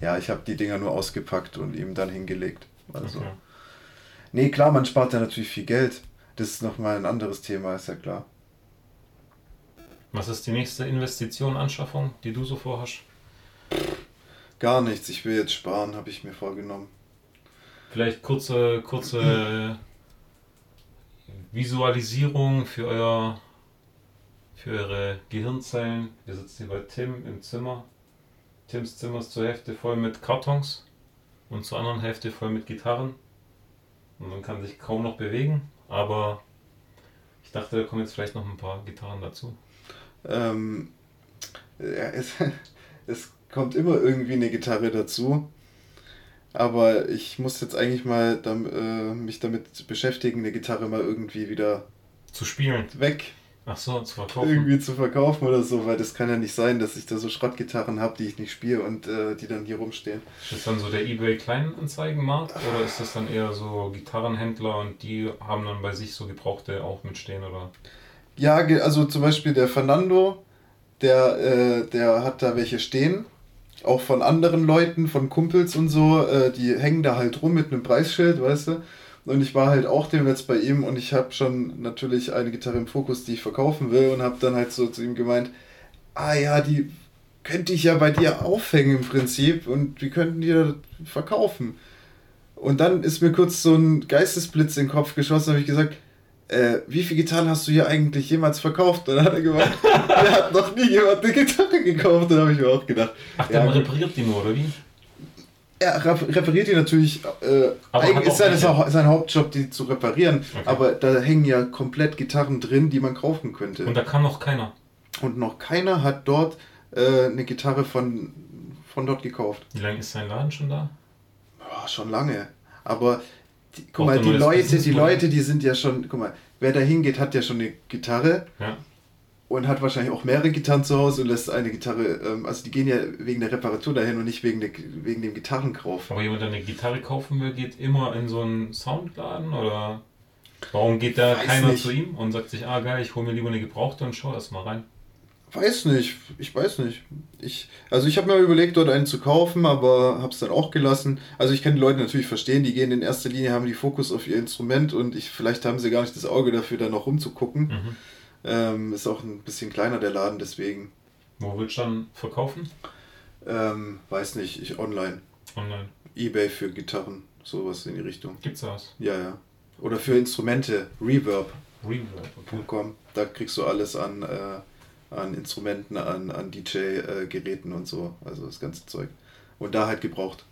ja, ich habe die Dinger nur ausgepackt und ihm dann hingelegt. Also. Okay. Nee, klar, man spart ja natürlich viel Geld. Das ist nochmal ein anderes Thema, ist ja klar. Was ist die nächste Investition, Anschaffung, die du so vorhast? Gar nichts. Ich will jetzt sparen, habe ich mir vorgenommen. Vielleicht kurze, kurze (clears throat) Visualisierung für euer für eure Gehirnzellen. Wir sitzen hier bei Tim im Zimmer. Tims Zimmer ist zur Hälfte voll mit Kartons und zur anderen Hälfte voll mit Gitarren. und man kann sich kaum noch bewegen, aber ich dachte, da kommen jetzt vielleicht noch ein paar Gitarren dazu. Ähm, ja, es, (laughs) es kommt immer irgendwie eine Gitarre dazu. Aber ich muss jetzt eigentlich mal dann, äh, mich damit beschäftigen, eine Gitarre mal irgendwie wieder zu spielen. Weg. Ach so, zu verkaufen. Irgendwie zu verkaufen oder so, weil das kann ja nicht sein, dass ich da so Schrottgitarren habe, die ich nicht spiele und äh, die dann hier rumstehen. Ist das dann so der eBay Kleinanzeigenmarkt oder ist das dann eher so Gitarrenhändler und die haben dann bei sich so Gebrauchte auch mitstehen oder? Ja, also zum Beispiel der Fernando, der, äh, der hat da welche stehen. Auch von anderen Leuten, von Kumpels und so, äh, die hängen da halt rum mit einem Preisschild, weißt du. Und ich war halt auch demnächst bei ihm und ich habe schon natürlich eine Gitarre im Fokus, die ich verkaufen will und habe dann halt so zu ihm gemeint, ah ja, die könnte ich ja bei dir aufhängen im Prinzip und wir könnten die verkaufen. Und dann ist mir kurz so ein Geistesblitz in den Kopf geschossen, habe ich gesagt, äh, wie viele Gitarren hast du hier eigentlich jemals verkauft? Und dann hat er gemeint, (laughs) er hat noch nie jemand eine Gitarre gekauft. Dann habe ich mir auch gedacht. Ach, der ja, repariert die nur, oder wie? Er repariert die natürlich. Äh, eigentlich ist seine, sein Hauptjob, die zu reparieren. Okay. Aber da hängen ja komplett Gitarren drin, die man kaufen könnte. Und da kann noch keiner. Und noch keiner hat dort äh, eine Gitarre von, von dort gekauft. Wie lange ist sein Laden schon da? Ja, schon lange. Aber die, guck mal, die Leute, die Leute, die sind ja schon, guck mal, wer da hingeht, hat ja schon eine Gitarre. Ja. Und hat wahrscheinlich auch mehrere Gitarren zu Hause und lässt eine Gitarre, ähm, also die gehen ja wegen der Reparatur dahin und nicht wegen, der, wegen dem Gitarrenkauf. Aber jemand, der eine Gitarre kaufen will, geht immer in so einen Soundladen oder warum geht da keiner nicht. zu ihm und sagt sich, ah geil, ich hole mir lieber eine gebrauchte und schau erst mal rein? Weiß nicht, ich weiß nicht. Ich, also ich habe mir überlegt, dort einen zu kaufen, aber habe es dann auch gelassen. Also ich kann die Leute natürlich verstehen, die gehen in erster Linie, haben die Fokus auf ihr Instrument und ich, vielleicht haben sie gar nicht das Auge dafür, da noch rumzugucken. Mhm. Ähm, ist auch ein bisschen kleiner der Laden, deswegen. Wo willst du dann verkaufen? Ähm, weiß nicht, ich online. Online. Ebay für Gitarren, sowas in die Richtung. Gibt's das? Ja, ja. Oder für Instrumente, Reverb. Reverb, okay. Da kriegst du alles an. Äh, an Instrumenten, an, an DJ-Geräten und so. Also das ganze Zeug. Und da halt gebraucht.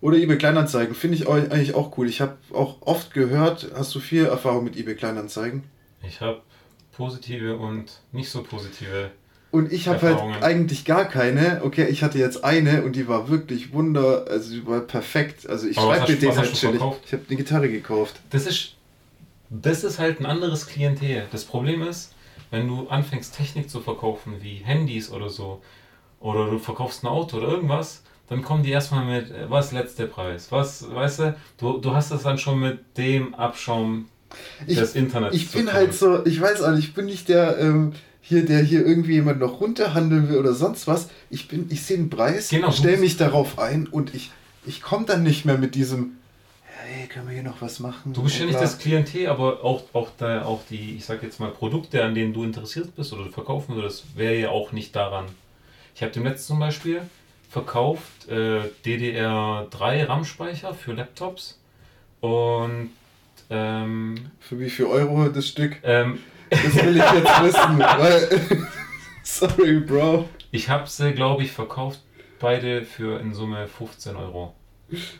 Oder eBay Kleinanzeigen finde ich eigentlich auch cool. Ich habe auch oft gehört, hast du viel Erfahrung mit eBay Kleinanzeigen? Ich habe positive und nicht so positive. Und ich habe halt eigentlich gar keine. Okay, ich hatte jetzt eine und die war wirklich wunder, also die war perfekt. Also ich schreibe mit denen halt chillig. Ich habe eine Gitarre gekauft. Das ist, das ist halt ein anderes Klientel. Das Problem ist, wenn du anfängst Technik zu verkaufen, wie Handys oder so, oder du verkaufst ein Auto oder irgendwas, dann kommen die erstmal mit, äh, was letzter Preis, was, weißt du, du, du hast das dann schon mit dem Abschaum ich, des Internets. Ich bin halt so, ich weiß auch nicht, ich bin nicht der, ähm, hier, der hier irgendwie jemand noch runterhandeln will oder sonst was. Ich bin, ich sehe einen Preis, genau, stelle mich darauf ein und ich, ich komme dann nicht mehr mit diesem, hey, können wir hier noch was machen? Du bist ja nicht das Klientel, aber auch, auch, da, auch die, ich sag jetzt mal, Produkte, an denen du interessiert bist oder verkaufen würdest, wäre ja auch nicht daran. Ich habe dem letzten zum Beispiel verkauft äh, DDR3 RAM-Speicher für Laptops und ähm, für wie viel Euro das Stück? Ähm, das will ich jetzt (laughs) wissen, weil (laughs) sorry, Bro. Ich habe sie, glaube ich, verkauft beide für in Summe 15 Euro.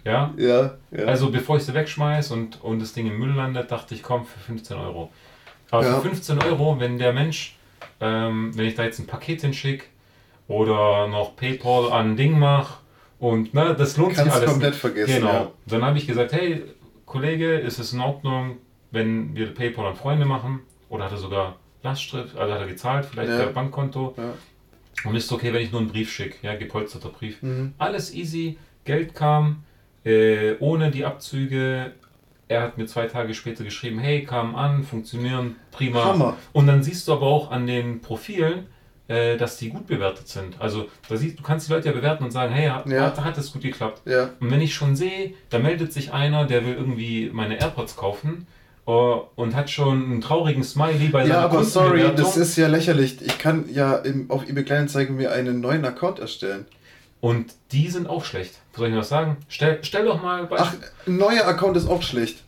Ja? Ja, ja. Also bevor ich sie wegschmeiße und, und das Ding im Müll landet, dachte ich, komm, für 15 Euro. Aber ja. für 15 Euro, wenn der Mensch, ähm, wenn ich da jetzt ein Paket hinschicke oder noch PayPal an ein Ding mache und ne, das lohnt Kannst sich alles. komplett vergessen. Genau. Ja. Dann habe ich gesagt, hey, Kollege, ist es in Ordnung, wenn wir PayPal an Freunde machen? Oder hat er sogar Lastschrift, also hat er gezahlt, vielleicht ja. per Bankkonto. Und ist es okay, wenn ich nur einen Brief schicke, ja, gepolsterter Brief. Mhm. Alles easy, Geld kam, äh, ohne die Abzüge. Er hat mir zwei Tage später geschrieben, hey, kam an, funktionieren, prima. Hammer. Und dann siehst du aber auch an den Profilen, äh, dass die gut bewertet sind. Also da siehst, du kannst die Leute ja bewerten und sagen, hey, hat, ja. hat es gut geklappt. Ja. Und wenn ich schon sehe, da meldet sich einer, der will irgendwie meine AirPods kaufen uh, und hat schon einen traurigen Smiley bei seiner Ja, aber sorry, das ist ja lächerlich. Ich kann ja im, auf eBay Kleinanzeigen mir einen neuen Account erstellen. Und die sind auch schlecht. Soll ich noch sagen? Stell, stell doch mal. Ach, ein neuer Account ist auch schlecht.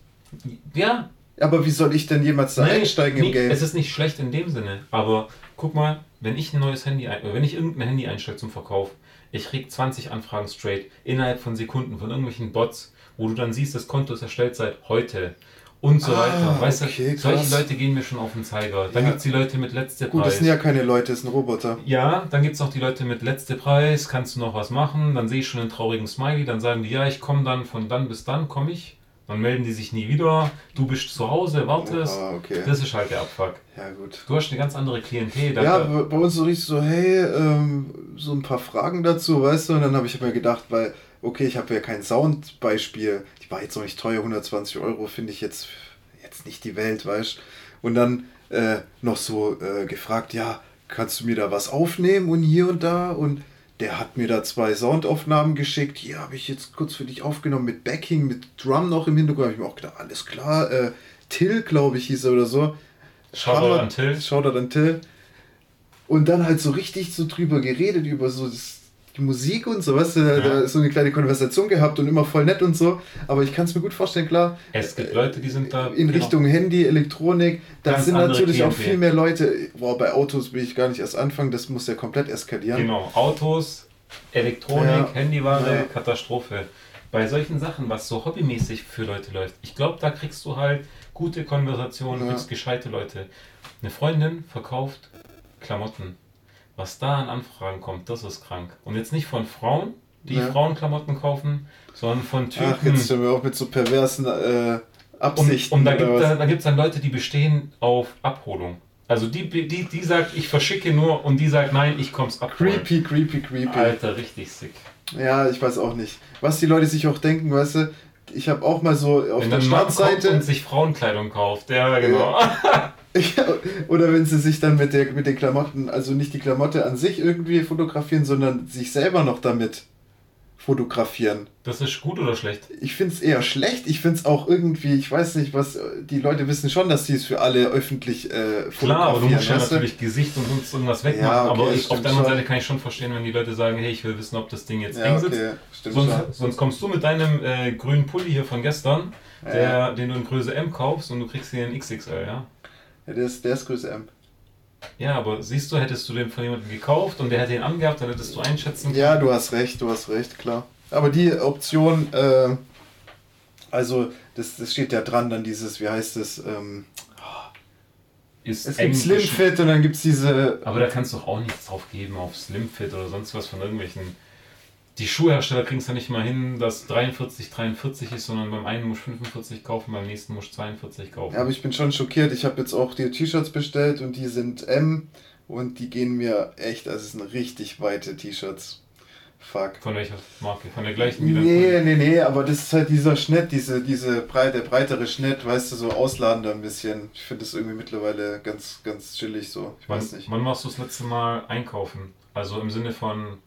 Ja. Aber wie soll ich denn jemals da nee, einsteigen nee, im Game? Es ist nicht schlecht in dem Sinne. Aber guck mal, wenn ich ein neues Handy, wenn ich irgendein Handy einstelle zum Verkauf, ich krieg 20 Anfragen straight innerhalb von Sekunden von irgendwelchen Bots, wo du dann siehst, das Konto ist erstellt seit heute und so ah, weiter. Weißt okay, du, solche Leute gehen mir schon auf den Zeiger. Dann ja. gibt es die Leute mit letzte Preis. Gut, das sind ja keine Leute, das sind Roboter. Ja, dann gibt es auch die Leute mit letzte Preis, kannst du noch was machen? Dann sehe ich schon einen traurigen Smiley, dann sagen die, ja, ich komme dann von dann bis dann, komme ich. Dann melden die sich nie wieder. Du bist zu Hause, wartest. Ah, okay. Das ist halt der Abfuck. Ja, gut. Du hast eine ganz andere Klientel. Ja, bei uns so richtig so, hey, ähm, so ein paar Fragen dazu, weißt du? Und dann habe ich mir gedacht, weil, okay, ich habe ja kein Soundbeispiel. Die war jetzt noch nicht teuer, 120 Euro finde ich jetzt jetzt nicht die Welt, weißt Und dann äh, noch so äh, gefragt, ja, kannst du mir da was aufnehmen und hier und da und der hat mir da zwei Soundaufnahmen geschickt. Hier habe ich jetzt kurz für dich aufgenommen mit Backing, mit Drum noch im Hintergrund. habe ich mir auch gedacht, alles klar. Äh, Till, glaube ich, hieß er oder so. Shoutout an Till. Shoutout an Till. Und dann halt so richtig so drüber geredet, über so das Musik und so, weißt du, ja. da ist so eine kleine Konversation gehabt und immer voll nett und so. Aber ich kann es mir gut vorstellen, klar. Es gibt Leute, die sind da. In genau. Richtung Handy, Elektronik, da sind natürlich auch viel mehr Leute. Boah, bei Autos will ich gar nicht erst anfangen, das muss ja komplett eskalieren. Genau, Autos, Elektronik, ja. Handyware, ja. Katastrophe. Bei solchen Sachen, was so hobbymäßig für Leute läuft, ich glaube, da kriegst du halt gute Konversationen, ja. kriegst gescheite Leute. Eine Freundin verkauft Klamotten was da an Anfragen kommt, das ist krank. Und jetzt nicht von Frauen, die ja. Frauenklamotten kaufen, sondern von Typen. Ach, jetzt sind wir auch mit so perversen äh, Absichten. Und, und da gibt es da, dann Leute, die bestehen auf Abholung. Also die, die, die sagt, ich verschicke nur und die sagt, nein, ich komm's ab. Creepy, creepy, creepy. Alter, richtig sick. Ja, ich weiß auch nicht. Was die Leute sich auch denken, weißt du, ich habe auch mal so auf Wenn der Startseite... und sich Frauenkleidung kauft, ja genau. Ja, oder wenn sie sich dann mit, der, mit den Klamotten, also nicht die Klamotte an sich irgendwie fotografieren, sondern sich selber noch damit fotografieren. Das ist gut oder schlecht? Ich finde es eher schlecht. Ich finde es auch irgendwie, ich weiß nicht, was, die Leute wissen schon, dass sie es für alle öffentlich äh, fotografieren. Klar, aber du musst ja natürlich Gesicht und sonst irgendwas wegmachen. Ja, okay, aber ich, auf der anderen Seite kann ich schon verstehen, wenn die Leute sagen, hey, ich will wissen, ob das Ding jetzt ja, eng sitzt. Okay, sonst, sonst, kommst du mit deinem äh, grünen Pulli hier von gestern, der, ja. den du in Größe M kaufst und du kriegst hier in XXL, ja? Ja, der ist, der ist Größe M. Ja, aber siehst du, hättest du den von jemandem gekauft und der hätte ihn angehabt, dann hättest du einschätzen können. Ja, du hast recht, du hast recht, klar. Aber die Option, äh, also das, das steht ja dran, dann dieses, wie heißt es, ähm, ist es gibt Slimfit und dann gibt es diese. Aber da kannst du auch nichts drauf geben auf Slimfit oder sonst was von irgendwelchen die Schuhhersteller kriegen es ja nicht mal hin, dass 43 43 ist, sondern beim einen muss 45 kaufen, beim nächsten muss 42 kaufen. Ja, aber ich bin schon schockiert. Ich habe jetzt auch die T-Shirts bestellt und die sind M und die gehen mir echt, also es sind richtig weite T-Shirts. Fuck. Von welcher Marke? Von der gleichen wie Nee, nee, nee, aber das ist halt dieser Schnitt, diese, diese breite, breitere Schnitt, weißt du, so ausladender ein bisschen. Ich finde das irgendwie mittlerweile ganz, ganz chillig so. Ich wann, weiß nicht. Wann machst du das letzte Mal einkaufen? Also im Sinne von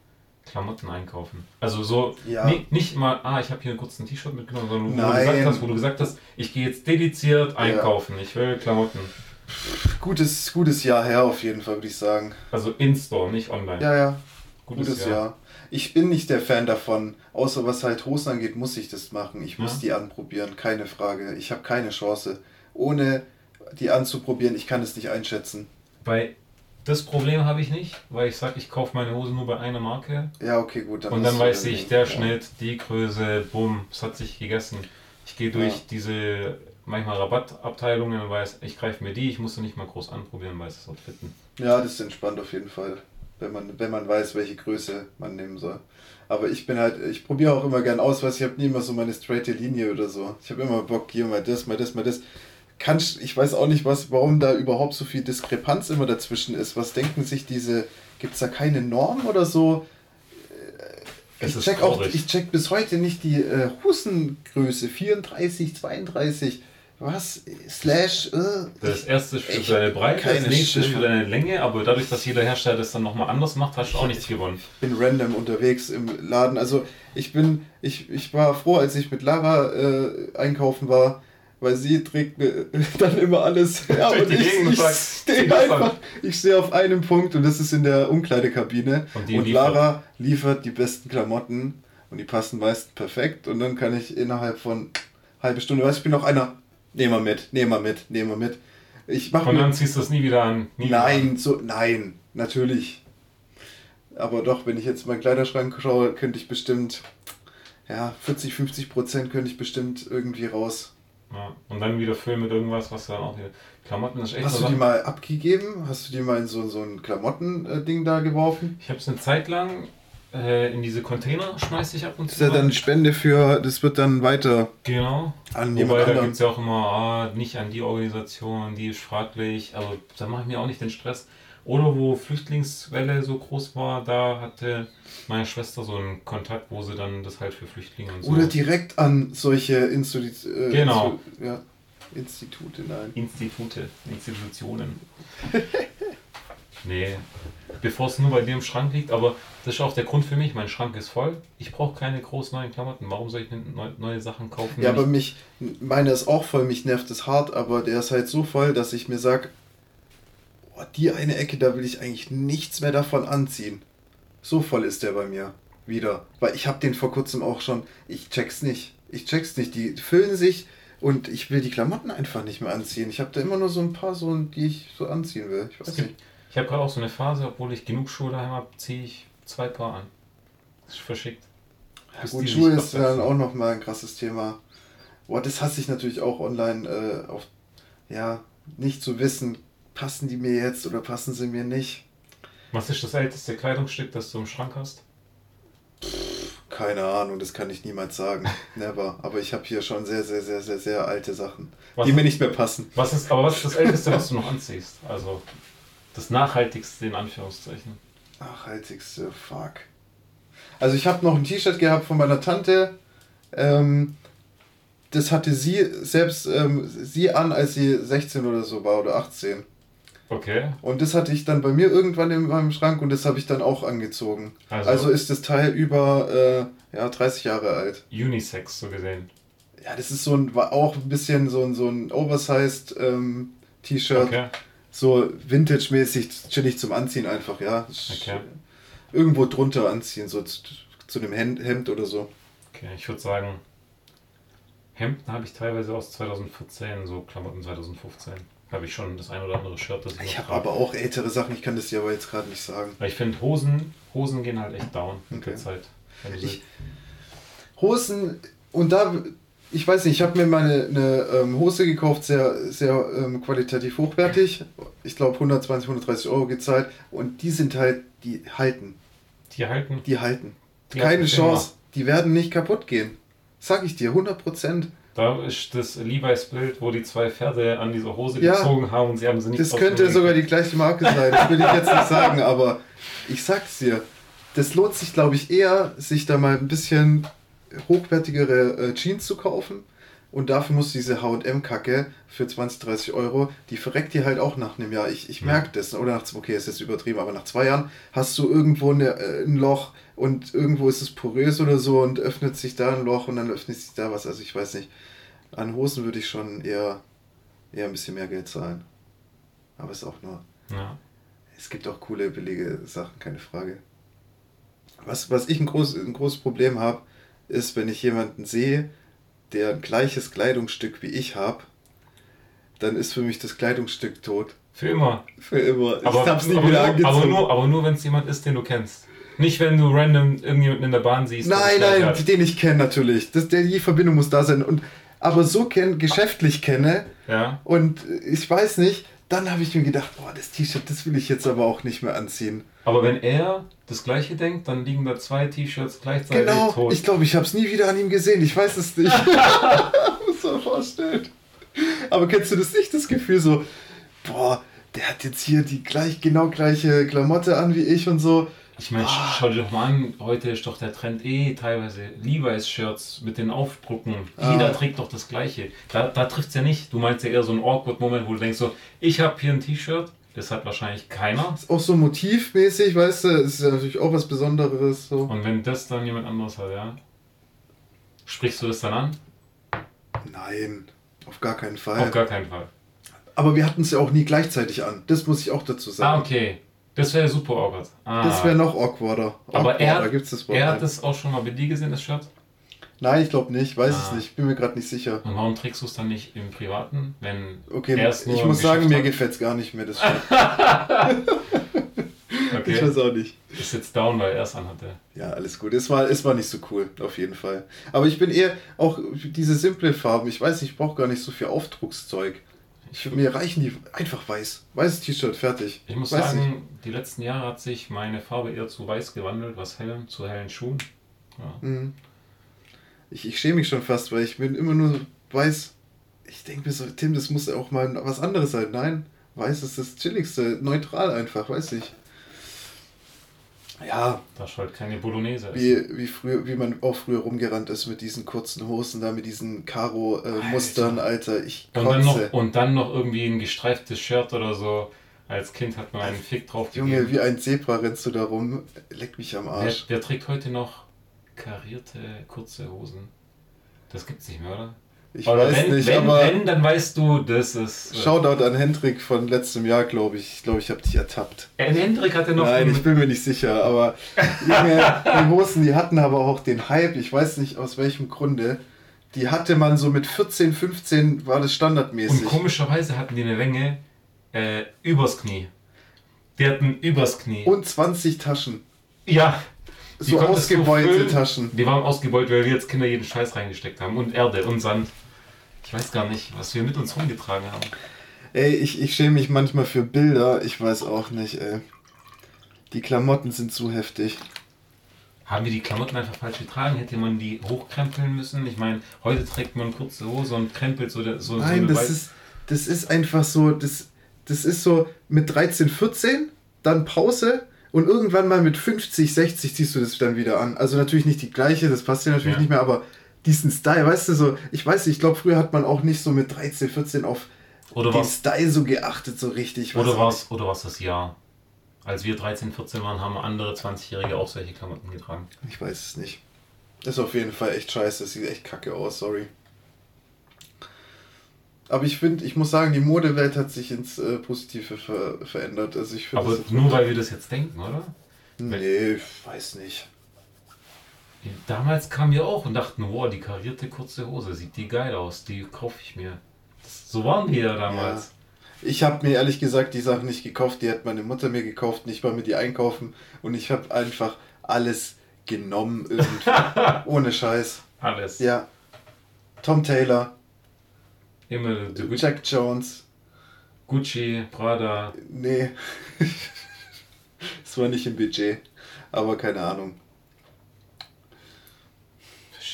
Klamotten einkaufen. Also so ja. nicht, nicht mal, ah, ich habe hier kurz ein T-Shirt mitgenommen, sondern wo du, gesagt hast, wo du gesagt hast, ich gehe jetzt dediziert einkaufen, ja. ich will Klamotten. Gutes, gutes Jahr her auf jeden Fall, würde ich sagen. Also in-store, nicht online. Ja, ja. Gutes, gutes Jahr. Jahr. Ich bin nicht der Fan davon. Außer was halt Hosen angeht, muss ich das machen. Ich muss ja. die anprobieren, keine Frage. Ich habe keine Chance. Ohne die anzuprobieren, ich kann es nicht einschätzen. Bei das Problem habe ich nicht, weil ich sage, ich kaufe meine Hose nur bei einer Marke. Ja, okay, gut. Dann und dann weiß ich, der Schnitt, die Größe, bumm, es hat sich gegessen. Ich gehe durch ja. diese manchmal Rabattabteilungen und weiß, ich greife mir die, ich muss sie nicht mal groß anprobieren, weil es outfitten. Ja, das ist entspannt auf jeden Fall, wenn man, wenn man weiß, welche Größe man nehmen soll. Aber ich bin halt, ich probiere auch immer gern aus, was ich habe nie immer so meine straighte Linie oder so. Ich habe immer Bock, hier mal das, mal das, mal das kann, ich weiß auch nicht, was, warum da überhaupt so viel Diskrepanz immer dazwischen ist. Was denken sich diese, gibt es da keine Norm oder so? Äh, ich check, auch, ich check bis heute nicht die äh, Hosengröße 34, 32. Was? Slash. Äh, das erste ist für deine Breite, das nächste ist für deine Länge, aber dadurch, dass jeder Hersteller das dann nochmal anders macht, hast du auch nichts gewonnen. Ich bin random unterwegs im Laden. Also ich bin, ich, ich war froh, als ich mit Lara äh, einkaufen war weil sie trägt mir (laughs) dann immer alles. Ja, und ich, ich stehe einfach, ich stehe auf einem Punkt und das ist in der Umkleidekabine. Und, und Lara liefert die besten Klamotten und die passen meist perfekt und dann kann ich innerhalb von halbe Stunde, weißt ich bin noch einer, nehm mal mit, nehm mal mit, nehm mal mit. Ich mach und dann ziehst du es nie wieder an. Nie nein, wieder an. so, nein, natürlich. Aber doch, wenn ich jetzt meinen Kleiderschrank schaue, könnte ich bestimmt ja, 40, 50 Prozent könnte ich bestimmt irgendwie raus. Ja. Und dann wieder füllen mit irgendwas, was dann auch wieder. Klamotten ist echt Hast so du die mal abgegeben? Hast du die mal in so, so ein Klamotten-Ding da geworfen? Ich habe es eine Zeit lang äh, in diese Container schmeiße ich ab und zu. Das ist ja dann Spende für, das wird dann weiter. Genau. An Wobei da gibt es ja auch immer, ah, nicht an die Organisation, die ist fraglich. Also da mache ich mir auch nicht den Stress. Oder wo Flüchtlingswelle so groß war, da hatte meine Schwester so einen Kontakt, wo sie dann das halt für Flüchtlinge und so. Oder direkt an solche Institu äh, genau. ja, Institute, nein. Institute, Institutionen. (laughs) nee, bevor es nur bei dir im Schrank liegt, aber das ist auch der Grund für mich. Mein Schrank ist voll. Ich brauche keine groß neuen Klamotten. Warum soll ich neue, neue Sachen kaufen? Ja, aber mich, meine ist auch voll, mich nervt es hart, aber der ist halt so voll, dass ich mir sage, oh, die eine Ecke, da will ich eigentlich nichts mehr davon anziehen. So voll ist der bei mir wieder. Weil ich habe den vor kurzem auch schon, ich check's nicht. Ich check's nicht. Die füllen sich und ich will die Klamotten einfach nicht mehr anziehen. Ich habe da immer nur so ein paar so, die ich so anziehen will. Ich weiß nicht. Ich habe gerade auch so eine Phase, obwohl ich genug Schuhe daheim habe, ziehe ich zwei Paar an. Das ist verschickt. Ja, gut, Schuhe ist dann auch nochmal ein krasses Thema. Boah, das hasse ich natürlich auch online äh, auf, ja, nicht zu wissen, passen die mir jetzt oder passen sie mir nicht. Was ist das älteste Kleidungsstück, das du im Schrank hast? Pff, keine Ahnung, das kann ich niemals sagen. (laughs) Never. Aber ich habe hier schon sehr, sehr, sehr, sehr, sehr alte Sachen, was die mir nicht mehr passen. Was ist, aber was ist das älteste, was du noch anziehst? Also das nachhaltigste in Anführungszeichen. Nachhaltigste, fuck. Also ich habe noch ein T-Shirt gehabt von meiner Tante. Ähm, das hatte sie selbst ähm, sie an, als sie 16 oder so war oder 18. Okay. Und das hatte ich dann bei mir irgendwann in meinem Schrank und das habe ich dann auch angezogen. Also, also ist das Teil über äh, ja, 30 Jahre alt. Unisex so gesehen. Ja, das ist so ein, war auch ein bisschen so ein, so ein oversized ähm, T-Shirt. Okay. So vintage-mäßig chillig zum Anziehen einfach, ja. Okay. Irgendwo drunter anziehen, so zu, zu einem Hemd oder so. Okay, ich würde sagen, Hemden habe ich teilweise aus 2014, so Klamotten 2015 habe ich schon das ein oder andere Shirt, das ich Ich habe aber auch ältere Sachen, ich kann das dir aber jetzt gerade nicht sagen. Weil ich finde, Hosen, Hosen gehen halt echt down mit okay. der Zeit. Ich, Hosen, und da, ich weiß nicht, ich habe mir meine eine ähm, Hose gekauft, sehr, sehr ähm, qualitativ hochwertig. Ich glaube 120, 130 Euro gezahlt. Und die sind halt, die halten. Die halten? Die halten. Die Keine Chance. Immer. Die werden nicht kaputt gehen. Sag ich dir, 100 Prozent. Da ist das Levi's Bild, wo die zwei Pferde an dieser Hose ja, gezogen haben und sie haben sie nicht Das könnte sogar die gleiche Marke sein, das will ich jetzt nicht sagen, (laughs) aber ich sag's dir, das lohnt sich, glaube ich, eher, sich da mal ein bisschen hochwertigere äh, Jeans zu kaufen. Und dafür muss diese HM-Kacke für 20, 30 Euro, die verreckt dir halt auch nach einem Jahr. Ich, ich merke das. Oder nach, okay, ist jetzt übertrieben, aber nach zwei Jahren hast du irgendwo eine, äh, ein Loch und irgendwo ist es porös oder so und öffnet sich da ein Loch und dann öffnet sich da was. Also ich weiß nicht. An Hosen würde ich schon eher, eher ein bisschen mehr Geld zahlen. Aber es ist auch nur. Ja. Es gibt auch coole, billige Sachen, keine Frage. Was, was ich ein, groß, ein großes Problem habe, ist, wenn ich jemanden sehe, der ein gleiches Kleidungsstück wie ich habe, dann ist für mich das Kleidungsstück tot. Für immer. Für immer. Ich aber, hab's nie wieder nur, angezogen. Aber nur, aber nur wenn es jemand ist, den du kennst. Nicht, wenn du random irgendjemanden in der Bahn siehst. Nein, nein, hat. den ich kenne natürlich. Das, der, die Verbindung muss da sein. Und, aber so kenn, geschäftlich kenne. Ja. Und ich weiß nicht, dann habe ich mir gedacht, boah, das T-Shirt, das will ich jetzt aber auch nicht mehr anziehen. Aber wenn er das gleiche denkt, dann liegen da zwei T-Shirts gleichzeitig genau, tot. Ich glaube, ich habe es nie wieder an ihm gesehen. Ich weiß es nicht. (laughs) (laughs) Muss man vorstellen. Aber kennst du das nicht, das Gefühl so, boah, der hat jetzt hier die gleich, genau gleiche Klamotte an wie ich und so. Ich meine, oh. schau dir doch mal an, heute ist doch der Trend eh teilweise Levi's-Shirts mit den Aufdrucken. Ah. Jeder trägt doch das gleiche. Da, da trifft es ja nicht. Du meinst ja eher so einen Awkward-Moment, wo du denkst so, ich habe hier ein T-Shirt, das hat wahrscheinlich keiner. Ist auch so motivmäßig, weißt du, ist ja natürlich auch was Besonderes. So. Und wenn das dann jemand anderes hat, ja? Sprichst du das dann an? Nein, auf gar keinen Fall. Auf gar keinen Fall. Aber wir hatten es ja auch nie gleichzeitig an. Das muss ich auch dazu sagen. Ah, okay. Das wäre super awkward. Ah. Das wäre noch awkwarder. Aber er, er hat das auch schon mal bei dir gesehen, das Shirt? Nein, ich glaube nicht, weiß ah. es nicht, bin mir gerade nicht sicher. Und warum trägst du es dann nicht im Privaten, wenn Okay, ich muss sagen, mir gefällt es gar nicht mehr, das (laughs) Shirt. Okay. Ich weiß auch nicht. Ist jetzt down, weil er es anhatte. Ja, alles gut. Es war, es war nicht so cool, auf jeden Fall. Aber ich bin eher auch diese simple Farben. Ich weiß, ich brauche gar nicht so viel Aufdruckszeug. Ich, mir reichen die einfach weiß. Weißes T-Shirt, fertig. Ich muss weiß sagen, nicht. die letzten Jahre hat sich meine Farbe eher zu weiß gewandelt, was hellen, zu hellen Schuhen. Ja. Mhm. Ich, ich schäme mich schon fast, weil ich bin immer nur weiß. Ich denke mir so, Tim, das muss auch mal was anderes sein. Nein, weiß ist das chilligste, neutral einfach, weiß ich. Ja. Da halt keine Bolognese wie, wie, früher, wie man auch früher rumgerannt ist mit diesen kurzen Hosen da, mit diesen Karo-Mustern, äh, Alter. Alter. Ich und dann, noch, und dann noch irgendwie ein gestreiftes Shirt oder so. Als Kind hat man einen Fick drauf Junge, wie ein Zebra rennst du da rum. Leck mich am Arsch. Wer, wer trägt heute noch karierte kurze Hosen? Das gibt's nicht mehr, oder? Ich Oder weiß wenn, nicht, wenn, aber. Wenn, dann weißt du, das ist. Äh Shoutout an Hendrik von letztem Jahr, glaube ich. Ich glaube, ich habe dich ertappt. Äh, Hendrik hatte noch. Nein, ich bin mir nicht sicher, aber (laughs) Junge, die Hosen, die hatten aber auch den Hype, ich weiß nicht aus welchem Grunde. Die hatte man so mit 14, 15, war das standardmäßig. Und komischerweise hatten die eine Länge äh, übers Knie. Die hatten übers Knie. Und 20 Taschen. Ja, so ausgebeulte so Taschen. Die waren ausgebeult, weil wir jetzt Kinder jeden Scheiß reingesteckt haben. Und Erde und Sand. Ich weiß gar nicht, was wir mit uns rumgetragen haben. Ey, ich, ich schäme mich manchmal für Bilder. Ich weiß auch nicht, ey. Die Klamotten sind zu heftig. Haben wir die Klamotten einfach falsch getragen? Hätte man die hochkrempeln müssen? Ich meine, heute trägt man kurze Hose und krempelt so. so Nein, so das, ist, das ist einfach so. Das, das ist so mit 13, 14, dann Pause, und irgendwann mal mit 50, 60 ziehst du das dann wieder an. Also natürlich nicht die gleiche, das passt dir natürlich ja. nicht mehr, aber diesen Style, weißt du, so, ich weiß nicht, ich glaube, früher hat man auch nicht so mit 13, 14 auf oder den Style so geachtet, so richtig. Oder war es oder war's das Jahr? Als wir 13, 14 waren, haben andere 20-Jährige auch solche Klamotten getragen. Ich weiß es nicht. Das ist auf jeden Fall echt scheiße, das sieht echt kacke aus, sorry. Aber ich finde, ich muss sagen, die Modewelt hat sich ins äh, Positive ver verändert. Also ich Aber nur weil wir das jetzt denken, oder? Nee, ich weiß nicht. Damals kamen wir auch und dachten, wow, die karierte kurze Hose, sieht die geil aus, die kaufe ich mir. Das, so waren wir ja damals. Ja. Ich habe mir ehrlich gesagt die Sachen nicht gekauft, die hat meine Mutter mir gekauft, nicht mal mit die einkaufen und ich habe einfach alles genommen irgendwie. (laughs) Ohne Scheiß. Alles. Ja. Tom Taylor, Immer Jack Jones. Gucci, Prada. Nee. (laughs) Es war nicht im Budget. Aber keine Ahnung.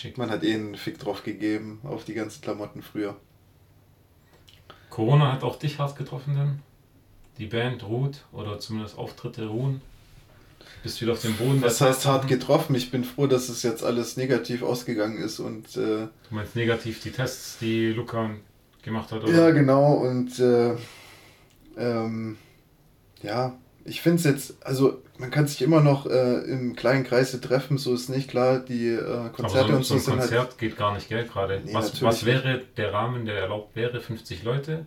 Schick. Man hat eh einen Fick drauf gegeben auf die ganzen Klamotten früher. Corona hat auch dich hart getroffen denn? Die Band ruht oder zumindest Auftritte ruhen? Bist wieder auf dem Boden. Was heißt hart getroffen? Ich bin froh, dass es jetzt alles negativ ausgegangen ist und. Äh, du meinst negativ die Tests, die Luca gemacht hat. Oder? Ja, genau. Und äh, ähm, ja, ich finde es jetzt, also man kann sich immer noch äh, im kleinen Kreise treffen, so ist nicht klar. Die äh, Konzerte Aber so, und so. ein halt Konzert halt, geht gar nicht Geld gerade. Nee, was, was wäre der Rahmen, der erlaubt wäre? 50 Leute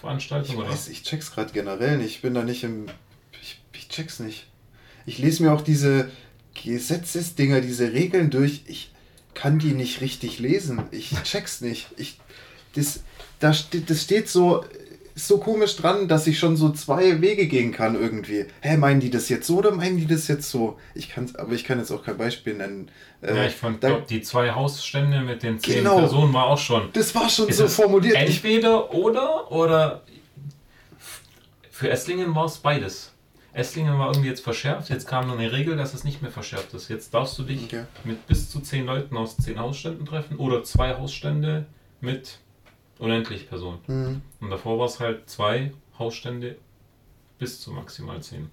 Veranstaltung? Ich oder? weiß, ich check's gerade generell nicht. Ich bin da nicht im. Ich, ich check's nicht. Ich lese mir auch diese Gesetzesdinger, diese Regeln durch. Ich kann die nicht richtig lesen. Ich check's nicht. Ich, das, da steht, das steht so, so komisch dran, dass ich schon so zwei Wege gehen kann irgendwie. Hä, meinen die das jetzt so oder meinen die das jetzt so? Ich kann, aber ich kann jetzt auch kein Beispiel nennen. Äh, ja, ich fand, da, die zwei Hausstände mit den zehn genau, Personen war auch schon. Das war schon so formuliert. Entweder oder oder für Esslingen war es beides. Esslingen war irgendwie jetzt verschärft, jetzt kam noch eine Regel, dass es nicht mehr verschärft ist. Jetzt darfst du dich okay. mit bis zu zehn Leuten aus zehn Hausständen treffen oder zwei Hausstände mit unendlich Personen. Mhm. Und davor war es halt zwei Hausstände bis zu maximal zehn.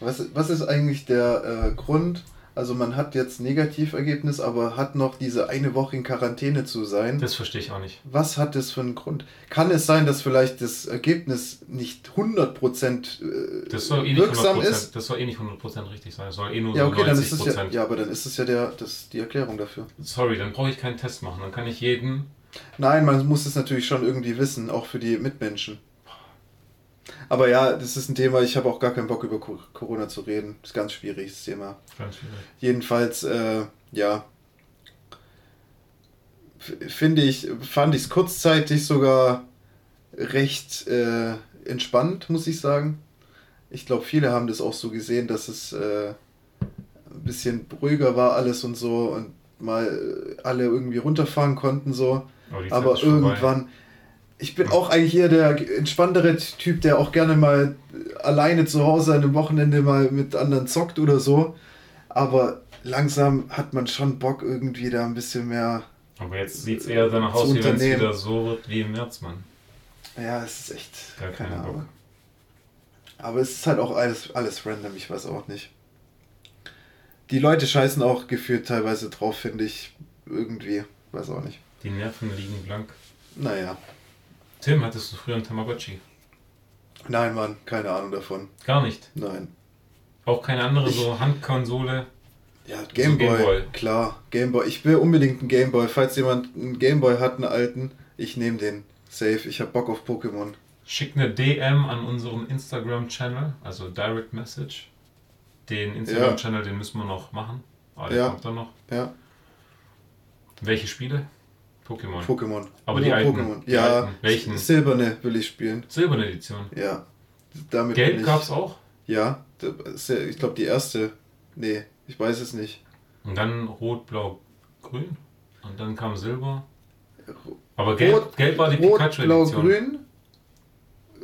Was, was ist eigentlich der äh, Grund? Also man hat jetzt Negativergebnis, aber hat noch diese eine Woche in Quarantäne zu sein. Das verstehe ich auch nicht. Was hat das für einen Grund? Kann es sein, dass vielleicht das Ergebnis nicht 100% äh, das soll eh nicht wirksam 100%, ist? Das soll eh nicht 100% richtig sein. Das soll eh nur ja, okay, 90%. Dann ist es ja, ja, aber dann ist es ja der, das, die Erklärung dafür. Sorry, dann brauche ich keinen Test machen. Dann kann ich jeden Nein, man muss es natürlich schon irgendwie wissen, auch für die Mitmenschen. Aber ja, das ist ein Thema, ich habe auch gar keinen Bock über Corona zu reden. Das ist ganz schwierig, das Thema. Ganz schwierig. Jedenfalls, äh, ja, finde ich, fand ich es kurzzeitig sogar recht äh, entspannt, muss ich sagen. ich glaube, viele haben das auch so gesehen, dass es äh, ein bisschen ruhiger war alles und so und mal alle irgendwie runterfahren konnten so. Aber, Aber irgendwann, ich bin auch eigentlich eher der entspanntere Typ, der auch gerne mal alleine zu Hause an einem Wochenende mal mit anderen zockt oder so. Aber langsam hat man schon Bock irgendwie da ein bisschen mehr. Aber jetzt sieht es eher danach aus, wie wenn es wieder so wird wie im März, Mann. Ja, es ist echt. Gar keine Ahnung. Bock. Aber es ist halt auch alles, alles random, ich weiß auch nicht. Die Leute scheißen auch gefühlt teilweise drauf, finde ich. Irgendwie. Weiß auch nicht. Die Nerven liegen blank. Naja. Tim, hattest du früher einen Tamagotchi? Nein, Mann, keine Ahnung davon. Gar nicht? Nein. Auch keine andere so Handkonsole? Ja, Gameboy, so Game klar. Gameboy. Ich will unbedingt einen Gameboy. Falls jemand einen Gameboy hat, einen alten, ich nehme den. Safe. Ich habe Bock auf Pokémon. Schick eine DM an unseren Instagram-Channel, also Direct Message. Den Instagram-Channel, ja. den müssen wir noch machen. Aber der ja. kommt dann noch. Ja. Welche Spiele? Pokémon. Pokémon. Aber die alten. Pokémon. Die ja, alten. welchen? Silberne will ich spielen. Silberne Edition. Ja. Damit Gelb gab es auch? Ja, ich glaube die erste. Nee, ich weiß es nicht. Und dann Rot, Blau, Grün. Und dann kam Silber. Aber Gelb, Rot, Gelb war die Pikachu-Edition. Blau, Grün.